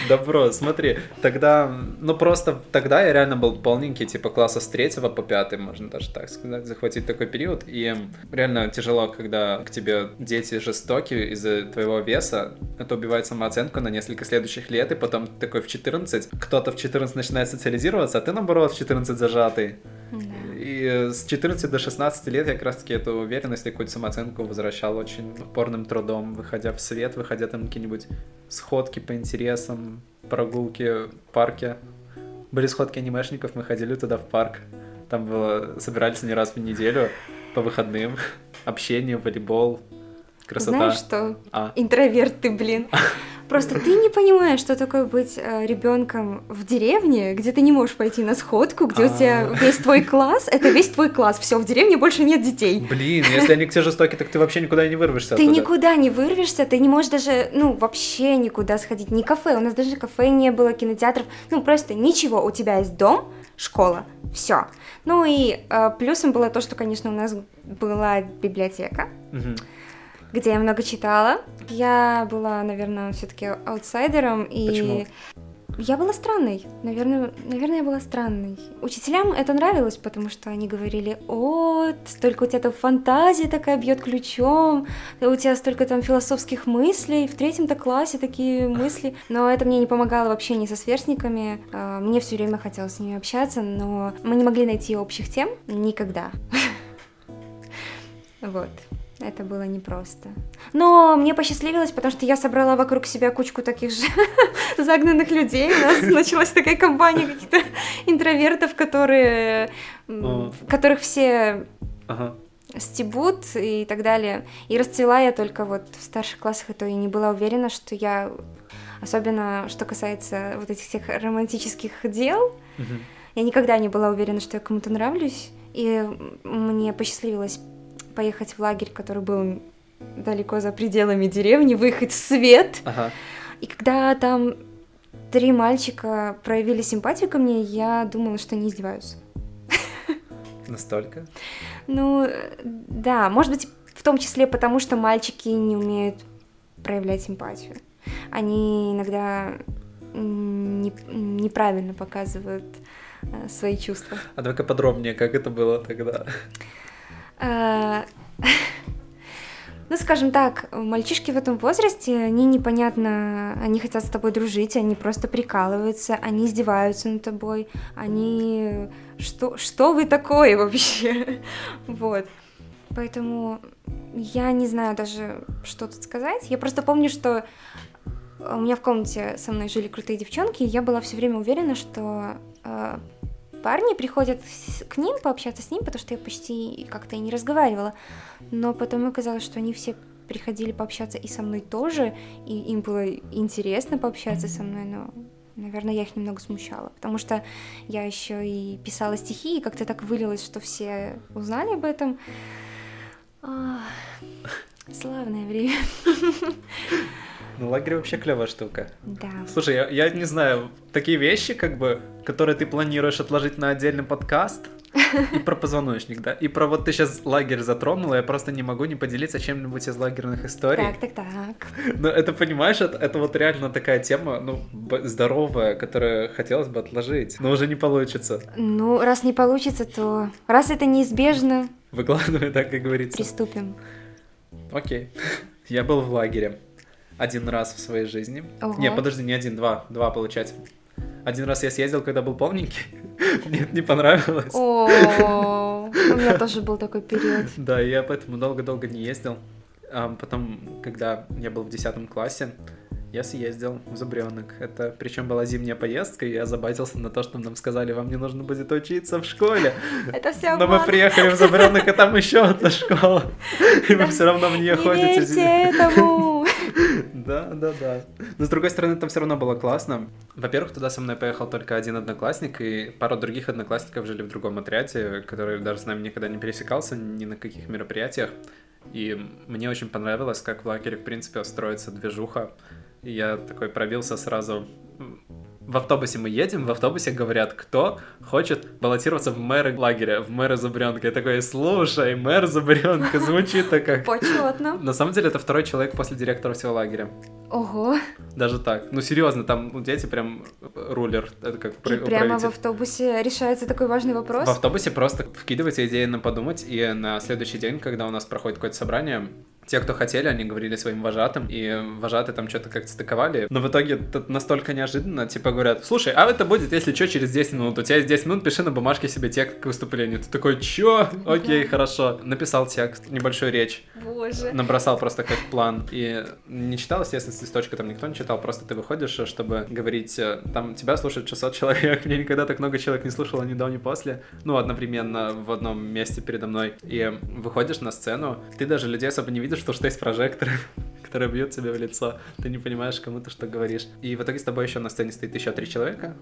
Speaker 1: Добро, смотри, тогда, ну просто тогда я реально был полненький, типа класса с третьего по пятый, можно даже так сказать, захватить такой период, и реально тяжело, когда к тебе дети жестокие из-за твоего веса, это убивает самооценку на несколько следующих лет, и потом такой в 14, кто-то в 14 начинает социализироваться, а ты наоборот в 14 зажатый.
Speaker 2: Да.
Speaker 1: И с 14 до 16 лет я как раз таки эту уверенность и какую-то самооценку возвращал очень упорным трудом, выходя в свет, выходя там какие-нибудь сходки по интересам, прогулки в парке. Были сходки анимешников, мы ходили туда в парк. Там было, собирались не раз в неделю по выходным. [LAUGHS] Общение, волейбол, красота.
Speaker 2: Знаешь что?
Speaker 1: А,
Speaker 2: Интроверт ты, блин. [LAUGHS] Просто ты не понимаешь, что такое быть ребенком в деревне, где ты не можешь пойти на сходку, где у тебя
Speaker 1: А.
Speaker 2: весь твой класс, это весь твой класс. Все, в деревне больше нет детей.
Speaker 1: блин, если они к тебе жестокие, так ты вообще никуда не вырвешься
Speaker 2: Ты
Speaker 1: оттуда.
Speaker 2: никуда не вырвешься, ты не можешь даже, ну, вообще никуда сходить. Ни кафе, у нас даже кафе не было, кинотеатров, ну, просто ничего. У тебя есть дом, школа, все. Ну и э, плюсом было то, что, конечно, у нас была библиотека,
Speaker 1: Мгм.
Speaker 2: Где я много читала. Я была, наверное, все-таки аутсайдером, и
Speaker 1: Почему?
Speaker 2: я была странной. Наверное, наверное, я была странной. Учителям это нравилось, потому что они говорили, о, столько у тебя там фантазия такая бьет ключом, у тебя столько там философских мыслей, в третьем-то классе такие мысли. Но это мне не помогало в общении со сверстниками. А, Мне все время хотелось с ними общаться, но мы не могли найти общих тем никогда. [LAUGHS] Вот. Это было непросто. Но мне посчастливилось, потому что я собрала вокруг себя кучку таких же [LAUGHS] загнанных людей. У нас [LAUGHS] началась такая компания каких-то интровертов, которые, которых все стебут и так далее. И расцвела я только вот в старших классах, и то и не была уверена, что я, особенно что касается вот этих всех романтических дел, я никогда не была уверена, что я кому-то нравлюсь, и мне посчастливилось поехать в лагерь, который был далеко за пределами деревни, выехать в свет.
Speaker 1: Ага.
Speaker 2: И когда там три мальчика проявили симпатию ко мне, я думала, что они издеваются.
Speaker 1: Настолько?
Speaker 2: Ну, да, может быть, в том числе потому, что мальчики не умеют проявлять симпатию. Они иногда не- неправильно показывают э, свои чувства.
Speaker 1: А давай-ка подробнее, как это было тогда.
Speaker 2: А, [LAUGHS] Ну, скажем так, мальчишки в этом возрасте, они непонятно, они хотят с тобой дружить, они просто прикалываются, они издеваются над тобой, они... Что, что вы такое вообще? [LAUGHS] Вот. Поэтому я не знаю даже, что тут сказать. Я просто помню, что у меня в комнате со мной жили крутые девчонки, и я была все время уверена, что э, парни приходят к ним пообщаться с ним, потому что я почти как-то и не разговаривала. Но потом оказалось, что они все приходили пообщаться и со мной тоже, и им было интересно пообщаться со мной, но Наверное, я их немного смущала, потому что я еще и писала стихи, и как-то так вылилось, что все узнали об этом. А, славное время. [LAUGHS]
Speaker 1: Ну, лагерь вообще клевая штука.
Speaker 2: Да.
Speaker 1: Слушай, я, я не знаю, такие вещи, как бы, которые ты планируешь отложить на отдельный подкаст, [LAUGHS] и про позвоночник, да, и про вот ты сейчас лагерь затронула, я просто не могу не поделиться чем-нибудь из лагерных историй.
Speaker 2: Так, так, так. [LAUGHS]
Speaker 1: Ну, это, понимаешь, это, это вот реально такая тема, ну, здоровая, которую хотелось бы отложить, но уже не получится.
Speaker 2: Ну, раз не получится, то раз это неизбежно...
Speaker 1: Выкладывай, так как говорится.
Speaker 2: Приступим.
Speaker 1: Окей. [LAUGHS] Я был в лагере один раз в своей жизни.
Speaker 2: Ого.
Speaker 1: Не, подожди, не один, два, два получается. Один раз я съездил, когда был полненький. [LAUGHS] Мне не понравилось.
Speaker 2: О, у меня тоже был такой период. [LAUGHS]
Speaker 1: Да, я поэтому долго-долго не ездил. А потом, когда я был в 10 классе, я съездил в Зубренок. Это причем была зимняя поездка, и я забатился на то, что нам сказали, вам не нужно будет учиться в школе. [LAUGHS]
Speaker 2: Это все
Speaker 1: Но мы приехали в Зубренок, а там еще одна школа. И вы все равно в нее ходите.
Speaker 2: Не верьте этому!
Speaker 1: Да, да, да. Но с другой стороны, там все равно было классно. Во-первых, туда со мной поехал только один одноклассник, и пару других одноклассников жили в другом отряде, который даже с нами никогда не пересекался ни на каких мероприятиях. И мне очень понравилось, как в лагере, в принципе, строится движуха. Я такой пробился сразу в автобусе мы едем, в автобусе говорят, кто хочет баллотироваться в мэры лагеря, в мэры Зубренка. Я такой, слушай, мэр Зубренка, звучит-то как...
Speaker 2: Почетно.
Speaker 1: На самом деле это второй человек после директора всего лагеря.
Speaker 2: Ого.
Speaker 1: Даже так. Ну, серьезно, там дети прям рулер. Это как
Speaker 2: И прямо в автобусе решается такой важный вопрос?
Speaker 1: В автобусе просто вкидывается идея на подумать, и на следующий день, когда у нас проходит какое-то собрание, те, кто хотели, они говорили своим вожатым, и вожатые там что-то как-то стыковали. Но в итоге это настолько неожиданно, типа говорят, слушай, а это будет, если что, через 10 минут. У тебя есть 10 минут, пиши на бумажке себе текст к выступлению. Ты такой, чё? Окей, да. хорошо. Написал текст, небольшую речь.
Speaker 2: Боже.
Speaker 1: Набросал просто как план. И не читал, естественно, с листочка там никто не читал, просто ты выходишь, чтобы говорить, э, там тебя слушает 600 человек, [LAUGHS] мне никогда так много человек не слушало ни до, ни после. Ну, одновременно в одном месте передо мной. И выходишь на сцену, ты даже людей особо не видишь, что, что есть прожекторы, [LAUGHS] которые бьют тебе в лицо. Ты не понимаешь, кому ты что говоришь. И в итоге с тобой еще на сцене стоит еще три человека.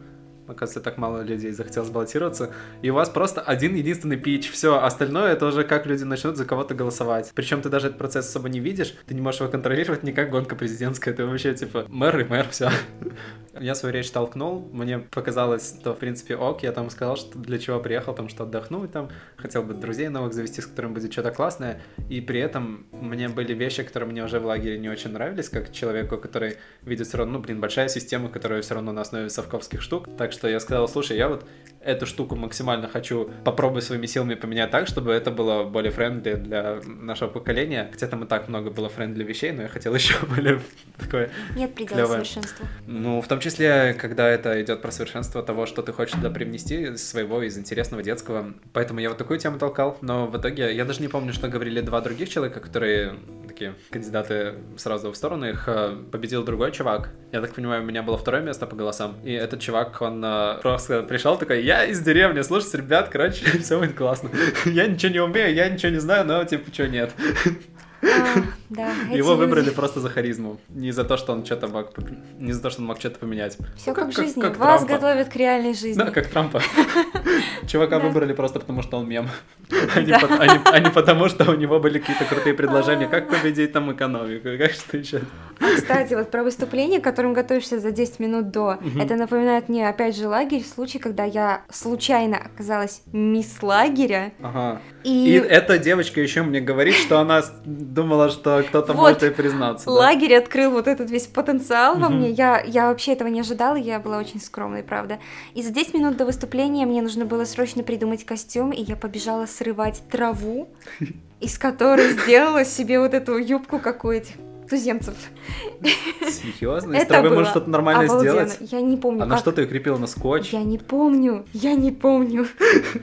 Speaker 1: Оказывается, так мало людей захотел сбаллотироваться. И у вас просто один единственный пич. Все, остальное это уже как люди начнут за кого-то голосовать. Причем ты даже этот процесс особо не видишь. Ты не можешь его контролировать не как гонка президентская. Ты вообще типа мэр и мэр, все. [LAUGHS] Я свою речь толкнул, мне показалось, что, в принципе, ок, я там сказал, что для чего приехал, там, что отдохнуть, там, хотел бы друзей новых завести, с которыми будет что-то классное, и при этом мне были вещи, которые мне уже в лагере не очень нравились, как человеку, который видит все равно, ну, блин, большая система, которая все равно на основе совковских штук, так что я сказал, слушай, я вот эту штуку максимально хочу попробовать своими силами поменять так, чтобы это было более friendly для нашего поколения. Хотя там и так много было френдли вещей, но я хотел [LAUGHS] еще более такое
Speaker 2: Нет предела клевое. совершенству.
Speaker 1: Ну, в том числе, когда это идет про совершенство того, что ты хочешь туда привнести своего, из интересного детского. Поэтому я вот такую тему толкал, но в итоге я даже не помню, что говорили два других человека, которые такие кандидаты сразу в сторону, их э, победил другой чувак. Я так понимаю, у меня было второе место по голосам. И этот чувак, он э, просто пришел такой, я из деревни, слушайте, ребят, короче, [LAUGHS] все будет классно. Я ничего не умею, я ничего не знаю, но типа, что нет.
Speaker 2: А, да, [LAUGHS]
Speaker 1: Его выбрали просто за харизму. Не за то, что он что-то мог... Не за то, что он мог что-то поменять.
Speaker 2: Все ну, как, как в жизни. Как Вас Трампа. готовят к реальной жизни.
Speaker 1: Да, как Трампа. [LAUGHS] Чувака выбрали просто потому, что он мем. А не потому, что у него были какие-то крутые предложения, как победить там экономику, как что еще.
Speaker 2: А, кстати, вот про выступление, к которым готовишься за 10 минут до, это напоминает мне, опять же, лагерь, случай, когда я случайно оказалась мисс лагеря.
Speaker 1: Ага. И... и эта девочка еще мне говорит, что она думала, что кто-то вот, может ей признаться.
Speaker 2: Лагерь да? открыл вот этот весь потенциал угу. во мне. Я, я вообще этого не ожидала, я была очень скромной, правда. И за 10 минут до выступления мне нужно было срочно придумать костюм, и я побежала срывать траву, из которой сделала себе вот эту юбку, как у этих туземцев.
Speaker 1: Серьезно? Из травы можно что-то нормальное
Speaker 2: обалденно.
Speaker 1: сделать?
Speaker 2: Я не помню.
Speaker 1: А на что ты ее крепила? На скотч?
Speaker 2: Я не помню. Я не помню.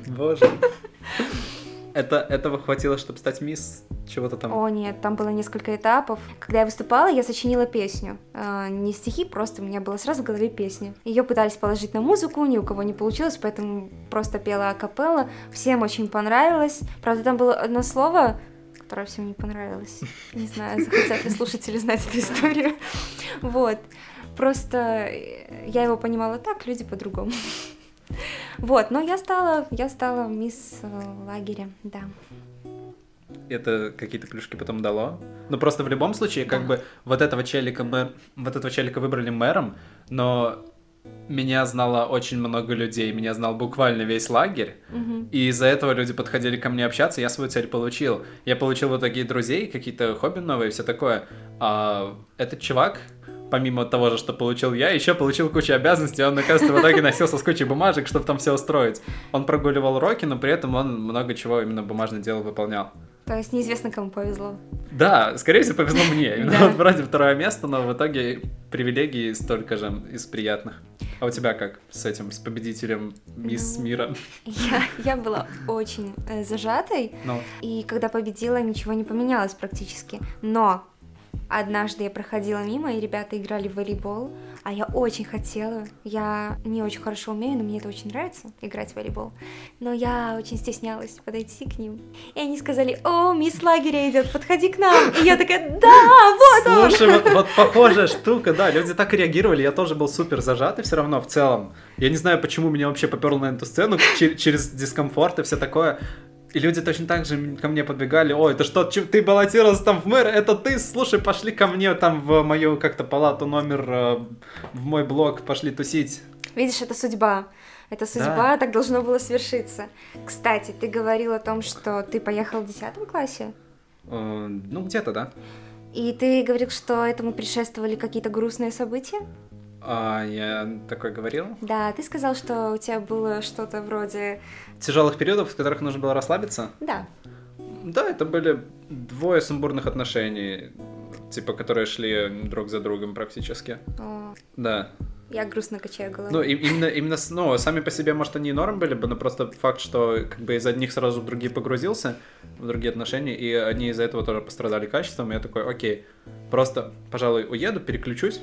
Speaker 1: Боже. Это, этого хватило, чтобы стать мисс чего-то там?
Speaker 2: О, нет, там было несколько этапов. Когда я выступала, я сочинила песню. Э, не стихи, просто у меня была сразу в голове песня. Ее пытались положить на музыку, ни у кого не получилось, поэтому просто пела акапелла. Всем очень понравилось. Правда, там было одно слово, которая всем не понравилась. Не знаю, захотят ли слушатели знать эту историю. Вот. Просто я его понимала так, люди по-другому. Вот, но я стала, я стала мисс э, лагеря, да.
Speaker 1: Это какие-то плюшки потом дало? Ну просто в любом случае, как бы вот этого челика мы, вот этого челика выбрали мэром, но меня знало очень много людей, меня знал буквально весь лагерь,
Speaker 2: Мгм.
Speaker 1: и из-за этого люди подходили ко мне общаться, я свою цель получил. Я получил вот такие друзей, какие-то хобби новые, все такое. А этот чувак, помимо того же, что получил я, еще получил кучу обязанностей, он, оказывается, в итоге носился с кучей бумажек, чтобы там все устроить. Он прогуливал уроки, но при этом он много чего именно бумажное дело выполнял.
Speaker 2: То есть неизвестно, кому повезло.
Speaker 1: Да, скорее всего, повезло мне. [LAUGHS] Вроде второе место, но в итоге привилегии столько же из приятных. А у тебя как с этим, с победителем мисс
Speaker 2: Ну,
Speaker 1: мира?
Speaker 2: Я, я была очень э, зажатой,
Speaker 1: Ну,
Speaker 2: и когда победила, ничего не поменялось практически. Но однажды я проходила мимо, и ребята играли в волейбол, а я очень хотела. Я не очень хорошо умею, но мне это очень нравится, играть в волейбол. Но я очень стеснялась подойти к ним. И они сказали, о, мисс лагеря идет, подходи к нам. И я такая, да, вот он.
Speaker 1: Слушай, вот, вот похожая штука, да, люди так реагировали, я тоже был супер зажатый все равно в целом. Я не знаю, почему меня вообще поперло на эту сцену чер- через дискомфорт и все такое. И люди точно так же ко мне подбегали, ой, это что, ты баллотировался там в мэр, это ты, слушай, пошли ко мне там в мою как-то палату номер, э, в мой блог, пошли тусить.
Speaker 2: Видишь, это судьба. Это судьба, так должно было свершиться. Кстати, ты говорил о том, что ты поехал в 10 классе.
Speaker 1: Э, ну, где-то, да.
Speaker 2: И ты говорил, что этому предшествовали какие-то грустные события?
Speaker 1: А, я такое говорил.
Speaker 2: Да, ты сказал, что у тебя было что-то вроде...
Speaker 1: Тяжелых периодов, в которых нужно было расслабиться.
Speaker 2: Да,
Speaker 1: Да, это были двое сумбурных отношений, типа, которые шли друг за другом практически.
Speaker 2: О,
Speaker 1: Да.
Speaker 2: я грустно качаю головой.
Speaker 1: Ну, и- именно, именно, с- ну, сами по себе, может, они и норм были бы, но просто факт, что как бы из одних сразу в другие погрузился, в другие отношения, и они из-за этого тоже пострадали качеством, и я такой, окей, просто, пожалуй, уеду, переключусь,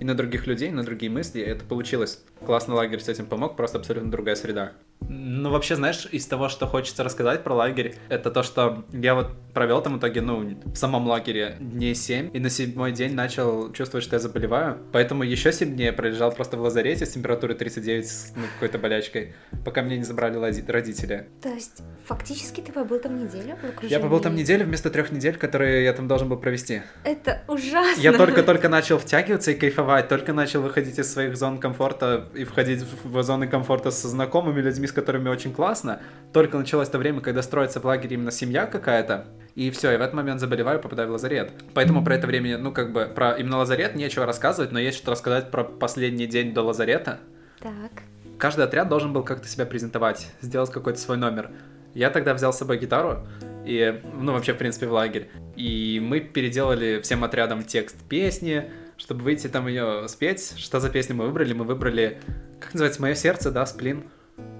Speaker 1: и на других людей, на другие мысли, это получилось. Классный лагерь с этим помог, просто абсолютно другая среда. Ну, вообще, знаешь, из того, что хочется рассказать про лагерь, это то, что я вот провел там в итоге, ну, в самом лагере дней 7, и на седьмой день начал чувствовать, что я заболеваю, поэтому еще сильнее пролежал просто в лазарете с температурой 39 с ну, какой-то болячкой, пока меня не забрали родители.
Speaker 2: То есть, фактически ты побыл там неделю в окружении?
Speaker 1: Я побыл там неделю вместо трех недель, которые я там должен был провести.
Speaker 2: Это ужасно.
Speaker 1: Я только-только начал втягиваться и кайфовать, только начал выходить из своих зон комфорта и входить в зоны комфорта со знакомыми людьми, с которыми очень классно. Только началось то время, когда строится в лагере именно семья какая-то, и все, и в этот момент заболеваю, попадаю в лазарет. Поэтому про это время, ну как бы, про именно лазарет нечего рассказывать, но есть что рассказать про последний день до лазарета.
Speaker 2: Так.
Speaker 1: Каждый отряд должен был как-то себя презентовать, сделать какой-то свой номер. Я тогда взял с собой гитару, и, ну, вообще, в принципе, в лагерь. И мы переделали всем отрядом текст песни, чтобы выйти там ее спеть. Что за песню мы выбрали? Мы выбрали, как называется, «Мое сердце», да, «Сплин».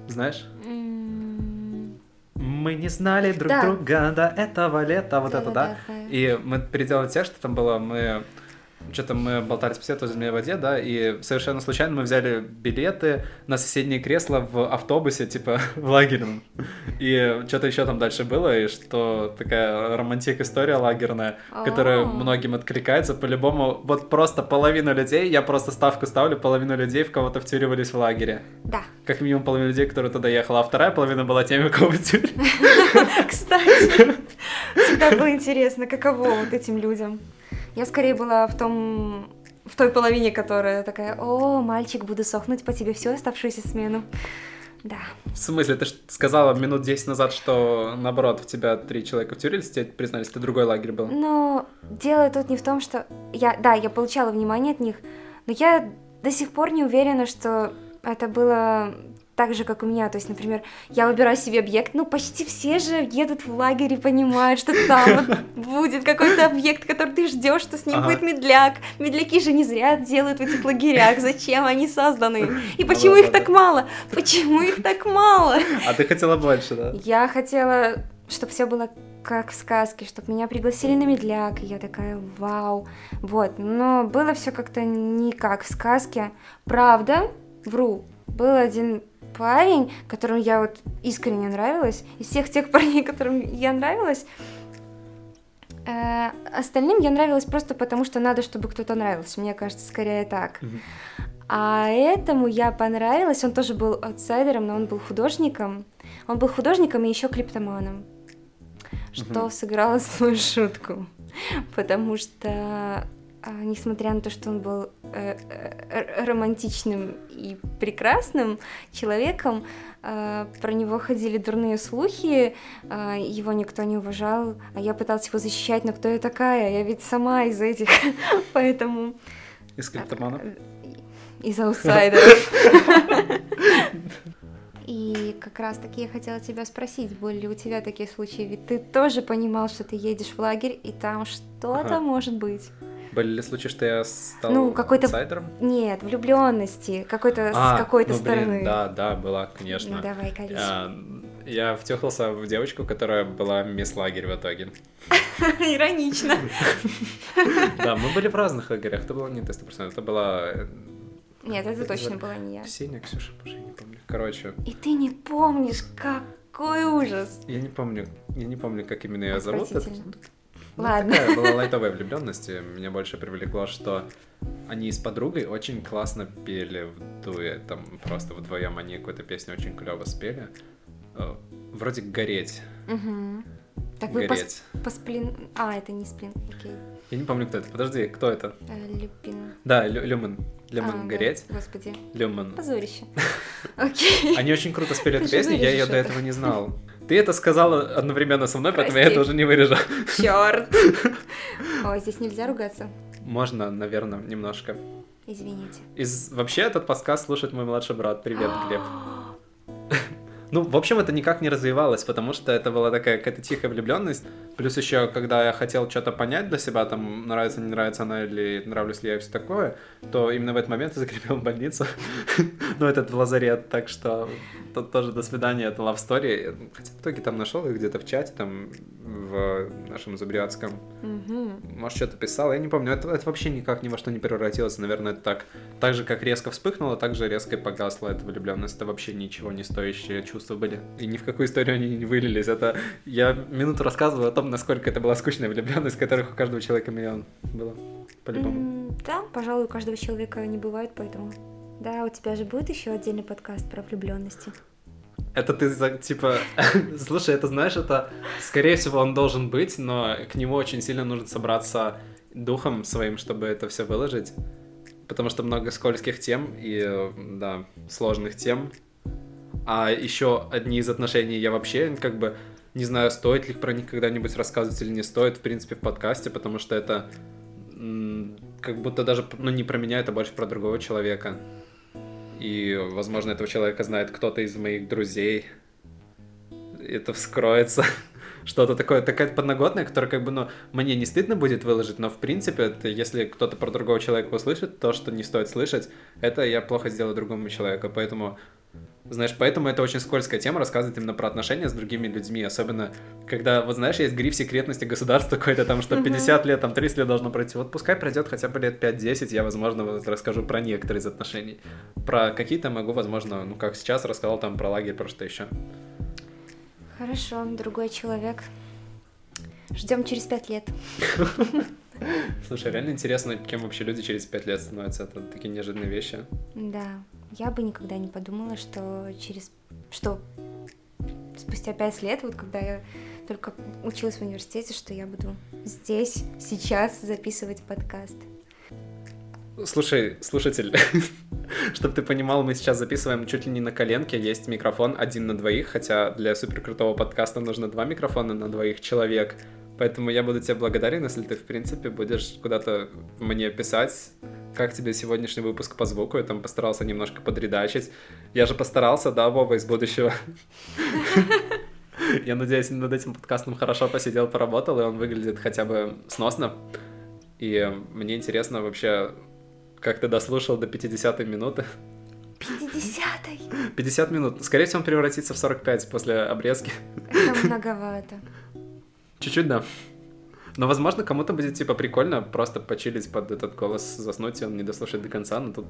Speaker 1: Знаешь? Мы не знали друг
Speaker 2: Да.
Speaker 1: друга до этого лета, вот это, да?
Speaker 2: да-да-да.
Speaker 1: И мы переделали текст, что там было, мы что-то мы болтались по свету в воде, да, и совершенно случайно мы взяли билеты на соседнее кресло в автобусе, типа, [LAUGHS] в лагерном. И что-то еще там дальше было, и что такая романтик история лагерная, которая
Speaker 2: О.
Speaker 1: многим откликается. По-любому, вот просто половину людей, я просто ставку ставлю, половину людей в кого-то втюривались в лагере.
Speaker 2: Да.
Speaker 1: Как минимум половину людей, которые туда ехала, а вторая половина была теми, кого втюрили. [LAUGHS]
Speaker 2: Кстати, всегда было интересно, каково вот этим людям. Я скорее была в том в той половине, которая такая, о, мальчик, буду сохнуть по тебе всю оставшуюся смену. Да.
Speaker 1: В смысле, ты сказала минут 10 назад, что наоборот, в тебя три человека втюрились, тебе признались, ты другой лагерь был.
Speaker 2: Но дело тут не в том, что я, да, я получала внимание от них, но я до сих пор не уверена, что это было так же, как у меня. То есть, например, я выбираю себе объект, ну, почти все же едут в лагерь и понимают, что там вот [LAUGHS] будет какой-то объект, который ты ждешь, что с ним
Speaker 1: Ага.
Speaker 2: будет медляк. Медляки же не зря делают в этих лагерях. Зачем они созданы? [LAUGHS] И
Speaker 1: Ну
Speaker 2: почему их так мало? Почему их так мало?
Speaker 1: А ты хотела больше, да?
Speaker 2: Я хотела, чтобы все было как в сказке, чтобы меня пригласили на медляк, и я такая, вау, вот, но было все как-то не как в сказке, правда, вру, был один парень, которому я вот искренне нравилась, из всех тех [LAUGHS] парней, которым я нравилась, Э, остальным я нравилась просто потому, что надо, чтобы кто-то нравился. Мне кажется, скорее так. А этому я понравилась. Он тоже был аутсайдером, но он был художником. Он был художником и еще клиптоманом. Что сыграло [LAUGHS] свою шутку. Потому что несмотря на то, что он был э, э, романтичным и прекрасным человеком, э, про него ходили дурные слухи, э, его никто не уважал, а я пыталась его защищать, но кто я такая? Я ведь сама из этих, [LAUGHS] поэтому...
Speaker 1: Из криптоманов? Э,
Speaker 2: из [LAUGHS] аутсайдеров. И как раз таки я хотела тебя спросить, были ли у тебя такие случаи? Ведь ты тоже понимал, что ты едешь в лагерь, и там что-то ага. может быть.
Speaker 1: Были ли случаи, что я стал ну, какой-то... аутсайдером?
Speaker 2: Нет, влюбленности, какой-то а, с какой-то
Speaker 1: ну,
Speaker 2: стороны. Блин,
Speaker 1: да, да, была, конечно.
Speaker 2: Ну давай, колись. А,
Speaker 1: я втюхался в девочку, которая была мисс лагерь в итоге. [LAUGHS]
Speaker 2: Иронично.
Speaker 1: Да, мы были в разных лагерях. Это было не ты 100%, это была... Э,
Speaker 2: Нет, это точно была не я.
Speaker 1: Ксения, Ксюша, боже, я не помню. Короче.
Speaker 2: И ты не помнишь, какой ужас.
Speaker 1: Я не помню, я не помню, как именно ее зовут.
Speaker 2: Ну, Ладно.
Speaker 1: Такая была лайтовая влюбленность. Меня больше привлекло, что они с подругой очень классно пели в дуэ. Там просто вдвоем они какую-то песню очень клево спели. Э, вроде гореть.
Speaker 2: Угу. Так вы Гореть. по, сплин... А, это не сплин, окей.
Speaker 1: Я не помню, кто это. Подожди, кто это?
Speaker 2: Э, Люпин.
Speaker 1: Да, Лю Люман. Люман а, Гореть.
Speaker 2: Да, господи.
Speaker 1: Люман.
Speaker 2: Позорище. [LAUGHS] Окей.
Speaker 1: Они очень круто спели эту песню, я ее до этого не знал. Ты это сказала одновременно со мной, поэтому я это уже не вырежу.
Speaker 2: Черт. [LAUGHS] О, здесь нельзя ругаться.
Speaker 1: Можно, наверное, немножко.
Speaker 2: Извините.
Speaker 1: Из... Вообще этот подкаст слушает мой младший брат. Привет, Глеб. [GASPS] [LAUGHS] Ну, в общем, это никак не развивалось, потому что это была такая какая-то тихая влюбленность. Плюс еще, когда я хотел что-то понять для себя, там, нравится, не нравится она или нравлюсь ли я и все такое, то именно в этот момент я закрепил больницу. [LAUGHS] ну, этот в лазарет, так что тут тоже до свидания, это love story. Хотя в итоге там нашел их где-то в чате, там, в нашем Забриатском. Может, что-то писал, я не помню. Это, это вообще никак ни во что не превратилось. Наверное, это так. Так же, как резко вспыхнуло, так же резко и погасла эта влюбленность. Это вообще ничего не стоящее чувство чувства были. И ни в какую историю они не вылились. Это я минуту рассказываю о том, насколько это была скучная влюбленность, которых у каждого человека миллион было. По-любому.
Speaker 2: Mm, да, пожалуй, у каждого человека не бывает, поэтому. Да, у тебя же будет еще отдельный подкаст про влюбленности.
Speaker 1: Это ты типа, [LAUGHS] слушай, это знаешь, это скорее всего он должен быть, но к нему очень сильно нужно собраться духом своим, чтобы это все выложить, потому что много скользких тем и да сложных тем, а еще одни из отношений я вообще как бы не знаю, стоит ли про них когда-нибудь рассказывать или не стоит, в принципе, в подкасте, потому что это как будто даже ну, не про меня, это больше про другого человека. И, возможно, этого человека знает кто-то из моих друзей. Это вскроется. [LAUGHS] Что-то такое, такая подноготная, которая как бы, ну, мне не стыдно будет выложить, но в принципе, это, если кто-то про другого человека услышит, то, что не стоит слышать, это я плохо сделаю другому человеку. Поэтому знаешь, поэтому это очень скользкая тема, рассказывать именно про отношения с другими людьми, особенно когда, вот знаешь, есть гриф секретности государства [LAUGHS] какой-то там, что 50 лет, там 30 лет должно пройти. Вот пускай пройдет хотя бы лет 5-10, я, возможно, вот расскажу про некоторые из отношений. Про какие-то могу, возможно, ну как сейчас рассказал там про лагерь, про что еще.
Speaker 2: Хорошо, другой человек. Ждем через пять лет. [LAUGHS]
Speaker 1: Слушай, реально интересно, кем вообще люди через пять лет становятся. Это такие неожиданные вещи.
Speaker 2: Да, я бы никогда не подумала, что через... что спустя пять лет, вот когда я только училась в университете, что я буду здесь, сейчас записывать подкаст.
Speaker 1: Слушай, слушатель, [LAUGHS] чтобы ты понимал, мы сейчас записываем чуть ли не на коленке, есть микрофон один на двоих, хотя для суперкрутого подкаста нужно два микрофона на двоих человек. Поэтому я буду тебе благодарен, если ты, в принципе, будешь куда-то мне писать, как тебе сегодняшний выпуск по звуку. Я там постарался немножко подредачить. Я же постарался, да, Вова из будущего. [LAUGHS] Я надеюсь, над этим подкастом хорошо посидел, поработал, и он выглядит хотя бы сносно. И мне интересно вообще, как ты дослушал до 50-й минуты.
Speaker 2: 50-й?
Speaker 1: 50 минут. Скорее всего, он превратится в 45 после обрезки.
Speaker 2: Это многовато.
Speaker 1: Чуть-чуть, да. Но, возможно, кому-то будет, типа, прикольно просто почилить под этот голос, заснуть, и он не дослушает до конца, но тут,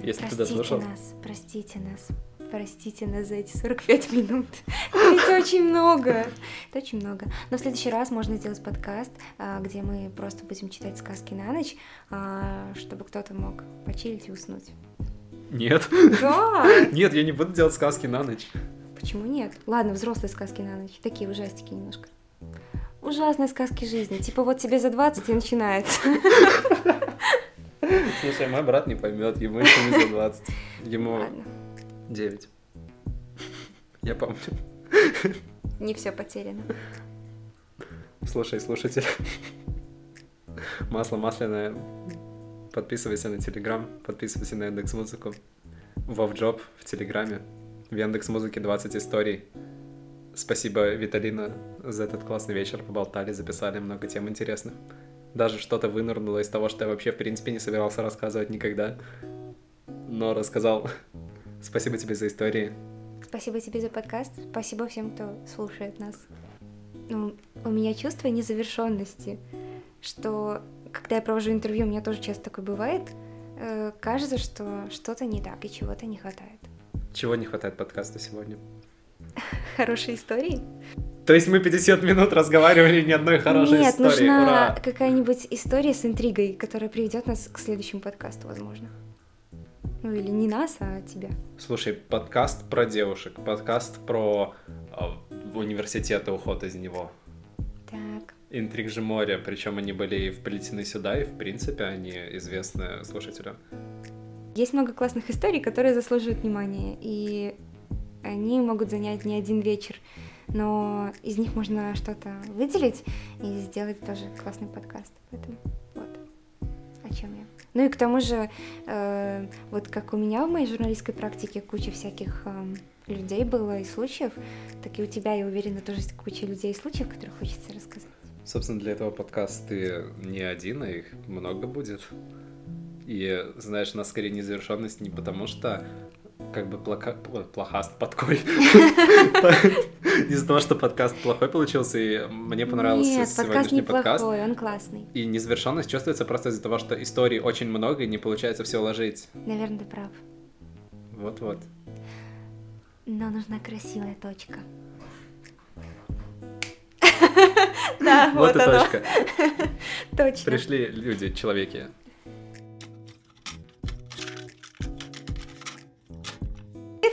Speaker 1: если
Speaker 2: простите
Speaker 1: ты дослушал...
Speaker 2: нас, простите нас. Простите нас за эти 45 минут. [LAUGHS] Это очень много. Это очень много. Но в следующий раз можно сделать подкаст, а, где мы просто будем читать сказки на ночь, а, чтобы кто-то мог почилить и уснуть.
Speaker 1: Нет.
Speaker 2: Да! [LAUGHS]
Speaker 1: Нет, я не буду делать сказки на ночь.
Speaker 2: Почему нет? Ладно, взрослые сказки на ночь. Такие ужастики немножко. Ужасные сказки жизни. Типа вот тебе за 20 и начинается.
Speaker 1: Слушай, мой брат не поймет, ему еще не за 20. Ему
Speaker 2: Ладно,
Speaker 1: 9. Я помню.
Speaker 2: не все потеряно.
Speaker 1: Слушай, слушатель. Масло масляное. Подписывайся на Телеграм, подписывайся на Яндекс Музыку. Вов Джоб в Телеграме. В Яндекс Музыке 20 историй. Спасибо, Виталина, за этот классный вечер. Поболтали, записали много тем интересных. Даже что-то вынырнуло из того, что я вообще, в принципе, не собирался рассказывать никогда. Но рассказал. Спасибо тебе за истории.
Speaker 2: Спасибо тебе за подкаст. Спасибо всем, кто слушает нас. Ну, у меня чувство незавершенности, что когда я провожу интервью, у меня тоже часто такое бывает. э, кажется, что что-то не так и чего-то не хватает.
Speaker 1: Чего не хватает подкаста сегодня?
Speaker 2: Хорошие истории?
Speaker 1: То есть мы 50 минут разговаривали ни одной хорошей
Speaker 2: Нет,
Speaker 1: истории.
Speaker 2: нужна
Speaker 1: Ура!
Speaker 2: какая-нибудь история с интригой, которая приведет нас к следующему подкасту, возможно. Ну или не нас, а тебя.
Speaker 1: Слушай, подкаст про девушек, подкаст про э, университет и уход из него.
Speaker 2: Так.
Speaker 1: Интриг же моря, причем они были и вплетены сюда, и в принципе они известны слушателю.
Speaker 2: Есть много классных историй, которые заслуживают внимания, и они могут занять не один вечер, но из них можно что-то выделить и сделать тоже классный подкаст. Поэтому вот о чем я. Ну и к тому же, э, вот как у меня в моей журналистской практике куча всяких эм, людей было и случаев, так и у тебя, я уверена, тоже есть куча людей и случаев, которых хочется рассказать.
Speaker 1: Собственно, для этого подкаст ты не один, а их много будет. И, знаешь, у нас скорее незавершенность не потому, что как бы плока... ой, плохаст подкой. Из-за того, что подкаст плохой получился, и мне понравился
Speaker 2: Нет, подкаст
Speaker 1: сегодняшний подкаст.
Speaker 2: он классный.
Speaker 1: И незавершенность чувствуется просто из-за того, что историй очень много, и не получается все уложить.
Speaker 2: Наверное, ты прав.
Speaker 1: Вот-вот.
Speaker 2: Но нужна красивая точка. [LAUGHS] Да,
Speaker 1: Вот
Speaker 2: вот
Speaker 1: и
Speaker 2: оно.
Speaker 1: точка. [LAUGHS]
Speaker 2: Точно.
Speaker 1: Пришли люди, человеки.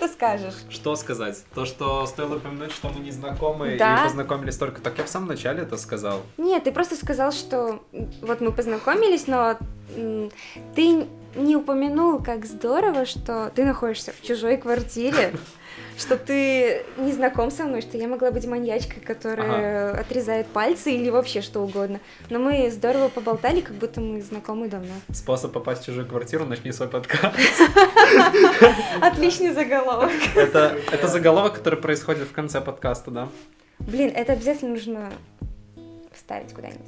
Speaker 2: Ты скажешь.
Speaker 1: Что сказать? То, что стоило упомянуть, что мы не знакомы
Speaker 2: Да.
Speaker 1: и познакомились только... Так я в самом начале это сказал.
Speaker 2: Нет, ты просто сказал, что вот мы познакомились, но ты не упомянул, как здорово, что ты находишься в чужой квартире, [LAUGHS] что ты не знаком со мной, что я могла быть маньячкой, которая отрезает пальцы или вообще что угодно. Но мы здорово поболтали, как будто мы знакомы давно.
Speaker 1: Способ попасть в чужую квартиру, начни свой подкаст. [LAUGHS]
Speaker 2: Отличный заголовок.
Speaker 1: Это, это заголовок, который происходит в конце подкаста, да?
Speaker 2: Блин, это обязательно нужно вставить куда-нибудь.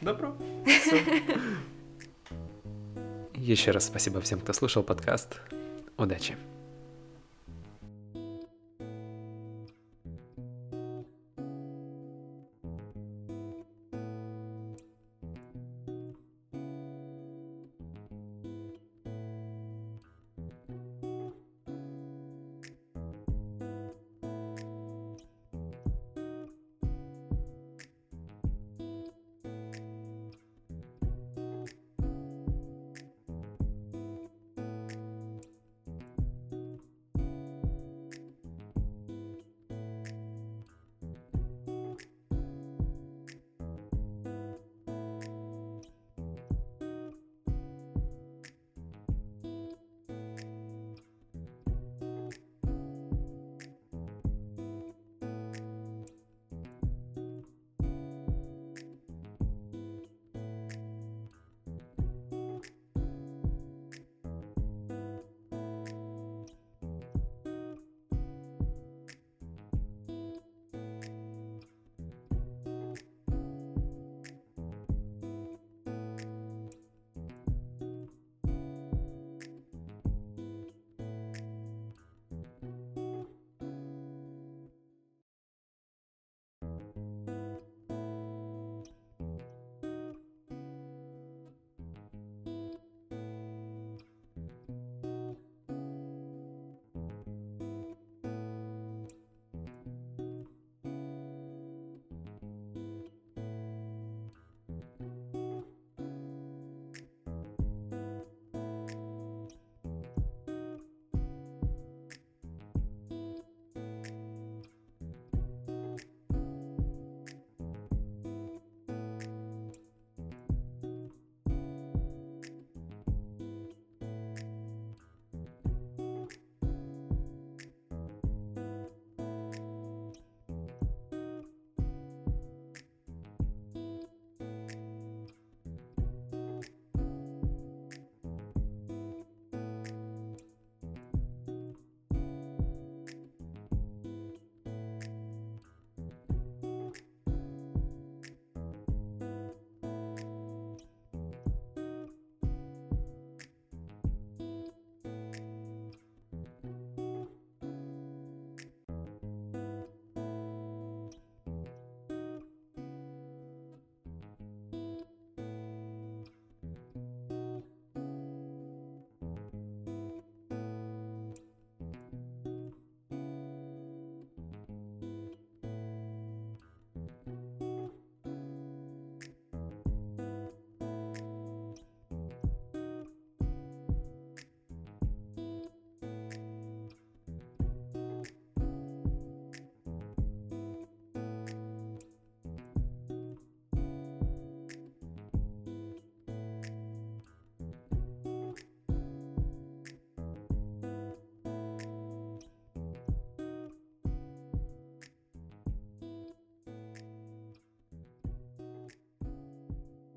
Speaker 1: Добро. [LAUGHS] Еще раз спасибо всем, кто слушал подкаст. Удачи.